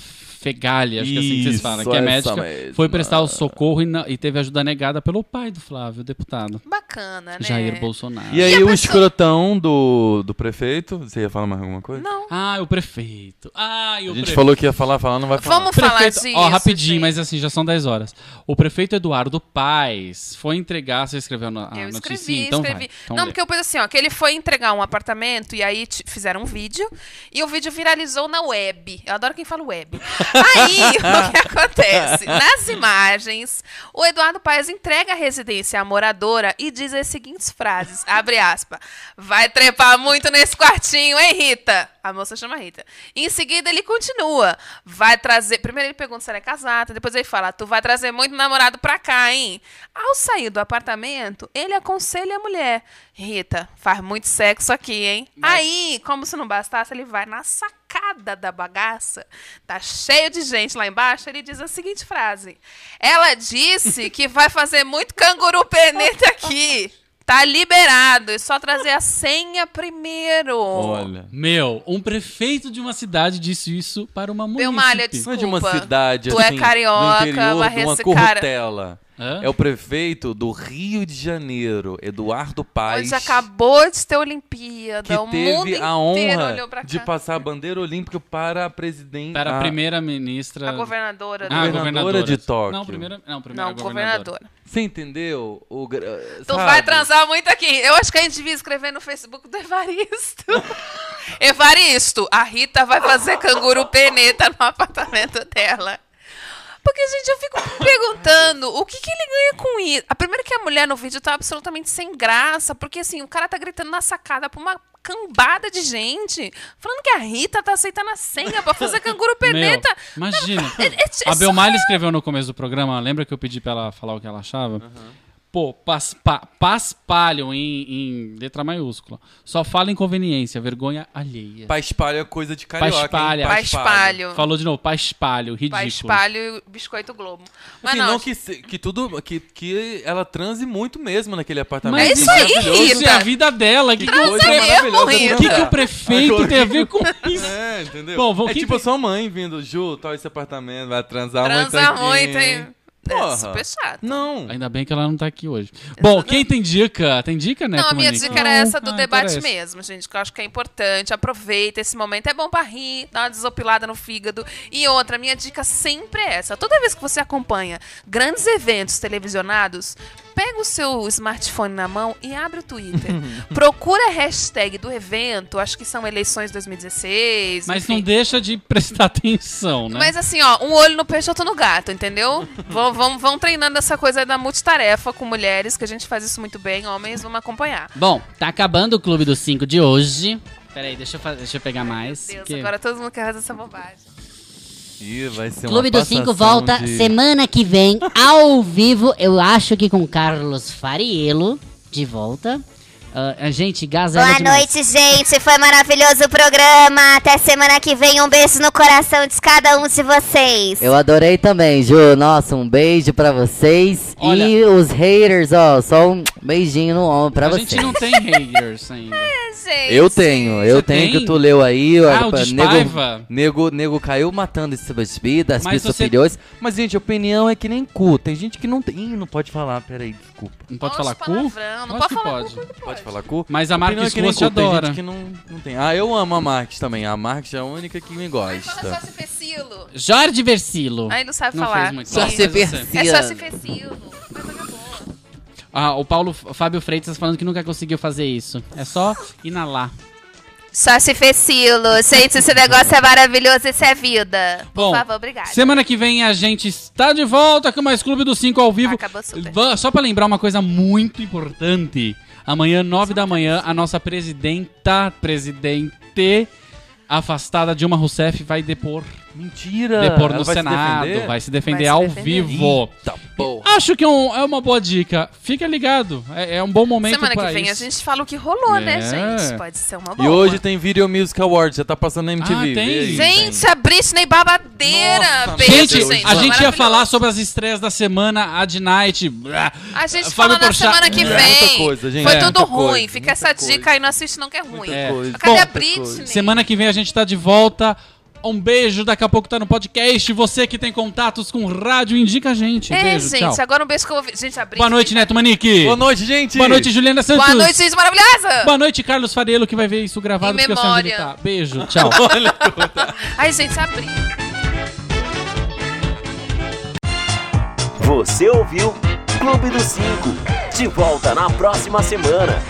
Fegali, acho que é assim que vocês falam, que é médica, mesma. foi prestar o socorro e, na- e teve ajuda negada pelo pai do Flávio, o deputado. Bacana, né? Jair Bolsonaro. E aí E o pessoa- escrotão do, do prefeito, você ia falar mais alguma coisa? Não. Ah, o prefeito. Ah, e o A gente prefeito. falou que ia falar, falar, não vai falar. Vamos falar Prefeito, disso. ó, rapidinho, gente. mas assim, já são 10 horas. O prefeito Eduardo Paes foi entregar, você escreveu na Eu notícia? escrevi, então escrevi. vai. Então não, lê. porque eu pensei assim, ó, que ele foi entregar um apartamento e aí fizeram um vídeo e o vídeo viralizou na web. Eu adoro quem fala web. Aí, o que acontece? Nas imagens, o Eduardo Paes entrega a residência à moradora e diz as seguintes frases, abre aspas, vai trepar muito nesse quartinho, hein, Rita? A moça chama Rita. Em seguida, ele continua, vai trazer... Primeiro ele pergunta se ela é casada, depois ele fala, tu vai trazer muito namorado pra cá, hein? Ao sair do apartamento, ele aconselha a mulher. Rita, faz muito sexo aqui, hein? Aí, como se não bastasse, ele vai na sacada da bagaça. Tá cheio de gente lá embaixo. Ele diz a seguinte frase: Ela disse que vai fazer muito canguru peneta aqui. Tá liberado. É só trazer a senha primeiro. Olha. Meu, um prefeito de uma cidade disse isso para uma munícipe. Belmalha, Não é de uma Desculpa, cidade tu é assim, carioca, do interior, de uma corrutela. É o prefeito do Rio de Janeiro, Eduardo Paes. Hoje acabou de ter Olimpíada. que o mundo teve a inteiro honra olhou pra cá. de passar a bandeira olímpica para a presidente. Para a primeira-ministra... A governadora. Ah, do- governadora de Tóquio. Não, primeira, não, primeira Não, governadora. governadora. Você entendeu? O, Tu sabe? vai transar muito aqui. Eu acho que a gente devia escrever no Facebook do Evaristo. Evaristo, a Rita vai fazer canguru peneta no apartamento dela. Porque, gente, eu fico perguntando o que, que ele ganha com isso. A primeira que a mulher no vídeo tá absolutamente sem graça, porque assim, o cara tá gritando na sacada pra uma cambada de gente, falando que a Rita tá aceitando a senha pra fazer canguru peneta. Meu, imagina. É- é- é a surreal. escreveu no começo do programa, lembra que eu pedi pra ela falar o que ela achava? Pô, pas, pa, paspalham em, em letra maiúscula. Só fala inconveniência, vergonha alheia. Pá espalho é coisa de carioca. Pá espalho. Falou de novo, paspalho, ridículo. E biscoito Globo. Mas Assim, não, não que, que tudo. Que, que ela transe muito mesmo naquele apartamento. Mas É isso aí, maravilhoso. Isso é a vida dela. Que, que, Coisa o, pre- maravilhosa. Rita. o que, que o prefeito tem a ver com isso? É, entendeu? Bom, vamos- é tipo sua mãe vindo, Ju, tal esse apartamento, vai transar, transa muito aqui. muito, hein? É Porra. super chato. Não. Ainda bem que ela não tá aqui hoje. Bom, quem tem dica? Tem dica, né? Não, a minha Monique? dica era essa do Ah, debate interessa. mesmo, gente, que eu acho que é importante. Aproveita esse momento. É bom pra rir, dar uma desopilada no fígado. E outra, minha dica sempre é essa. Toda vez que você acompanha grandes eventos televisionados, pega o seu smartphone na mão e abre o Twitter. Procura a hashtag do evento, acho que são eleições 2016. Mas enfim. não deixa de prestar atenção, né? Mas assim, ó, um olho no peixe, outro no gato, entendeu? vão, vão, vão treinando essa coisa da multitarefa com mulheres, que a gente faz isso muito bem, homens, vamos acompanhar. Bom, tá acabando o Clube dos 5 de hoje. Peraí, deixa eu, fa- deixa eu pegar mais. Deus, que- agora todo mundo quer fazer essa bobagem. Vai ser Clube dos Cinco volta de... semana que vem, ao vivo, eu acho que com Carlos Fariello, de volta. Ah, gente, Gazela Boa demais. noite, gente. Foi maravilhoso o programa. Até semana que vem. Um beijo no coração de cada um de vocês. Eu adorei também, Ju. Nossa, um beijo pra vocês. Olha- E os haters, ó, só um beijinho no ombro pra a vocês. gente não tem haters ainda. Gente. Eu tenho, eu Você tenho tem? que tu leu aí. Ah, o Despaiva. Nego, nego, nego caiu matando esse subida, as Mas pistas você- opiniões. Mas, gente, opinião é que nem cu. Tem gente que não tem. Ih, não pode falar, peraí, desculpa. Não pode Nossa, falar cu? palavrão, não pode que falar pode. Pode falar cu? Mas a Opinião é Marques que nem Ruas te cu, Tem adora. gente que não, não tem. Ah, eu amo a Marques também. A Marques é a única que me Fala gosta. só se. Jorge Versilo. Aí não sabe Não falar. fez muito. Só se É só se Ah, o Paulo Fábio Freitas falando que nunca conseguiu fazer isso. É só inalar. Só se fecilo. Gente, esse negócio é maravilhoso. Isso é vida. Por Bom, favor, obrigada. Semana que vem a gente está de volta com mais Clube dos 5 ao vivo. Acabou super. Só pra lembrar uma coisa muito importante. Amanhã, 9 da manhã, a nossa presidenta, presidente afastada Dilma Rousseff vai depor, Mentira! depor no vai se Senado, defender? vai se defender Vai se ao defender. vivo. Eita porra. Acho que é, um- é uma boa dica. Fica ligado. É, é um bom momento Semana pra que vem isso. a gente fala o que rolou, né, É. gente? Pode ser uma boa. E hoje tem Video Music Awards, já tá passando na MTV. Ah, tem? vê aí, Gente, a Britney babadeira. Nossa, Beijo, Gente, gente. a gente ia falar sobre as estreias da semana, a de Night. A gente Fábio fala na Porchat- semana que É, vem. muita coisa, gente. Foi É, tudo ruim. coisa, Fica essa coisa. dica aí, não assiste não que é ruim. É. coisa. Cadê Bom, a Britney? Semana que vem a gente tá de volta. Um beijo, daqui a pouco tá no podcast. Você que tem contatos com rádio, indica a gente. É, beijo, gente, tchau. agora um beijo que eu vou. Gente, a Britney. Boa noite, Neto Manique. Boa noite, gente! Boa noite, Juliana Santos. Boa noite, gente maravilhosa. Boa noite, Carlos Farelo, que vai ver isso gravado Em porque eu memória. tá. Beijo, tchau. Ai, gente, a Britney. Você ouviu Clube dos Cinco. De volta na próxima semana.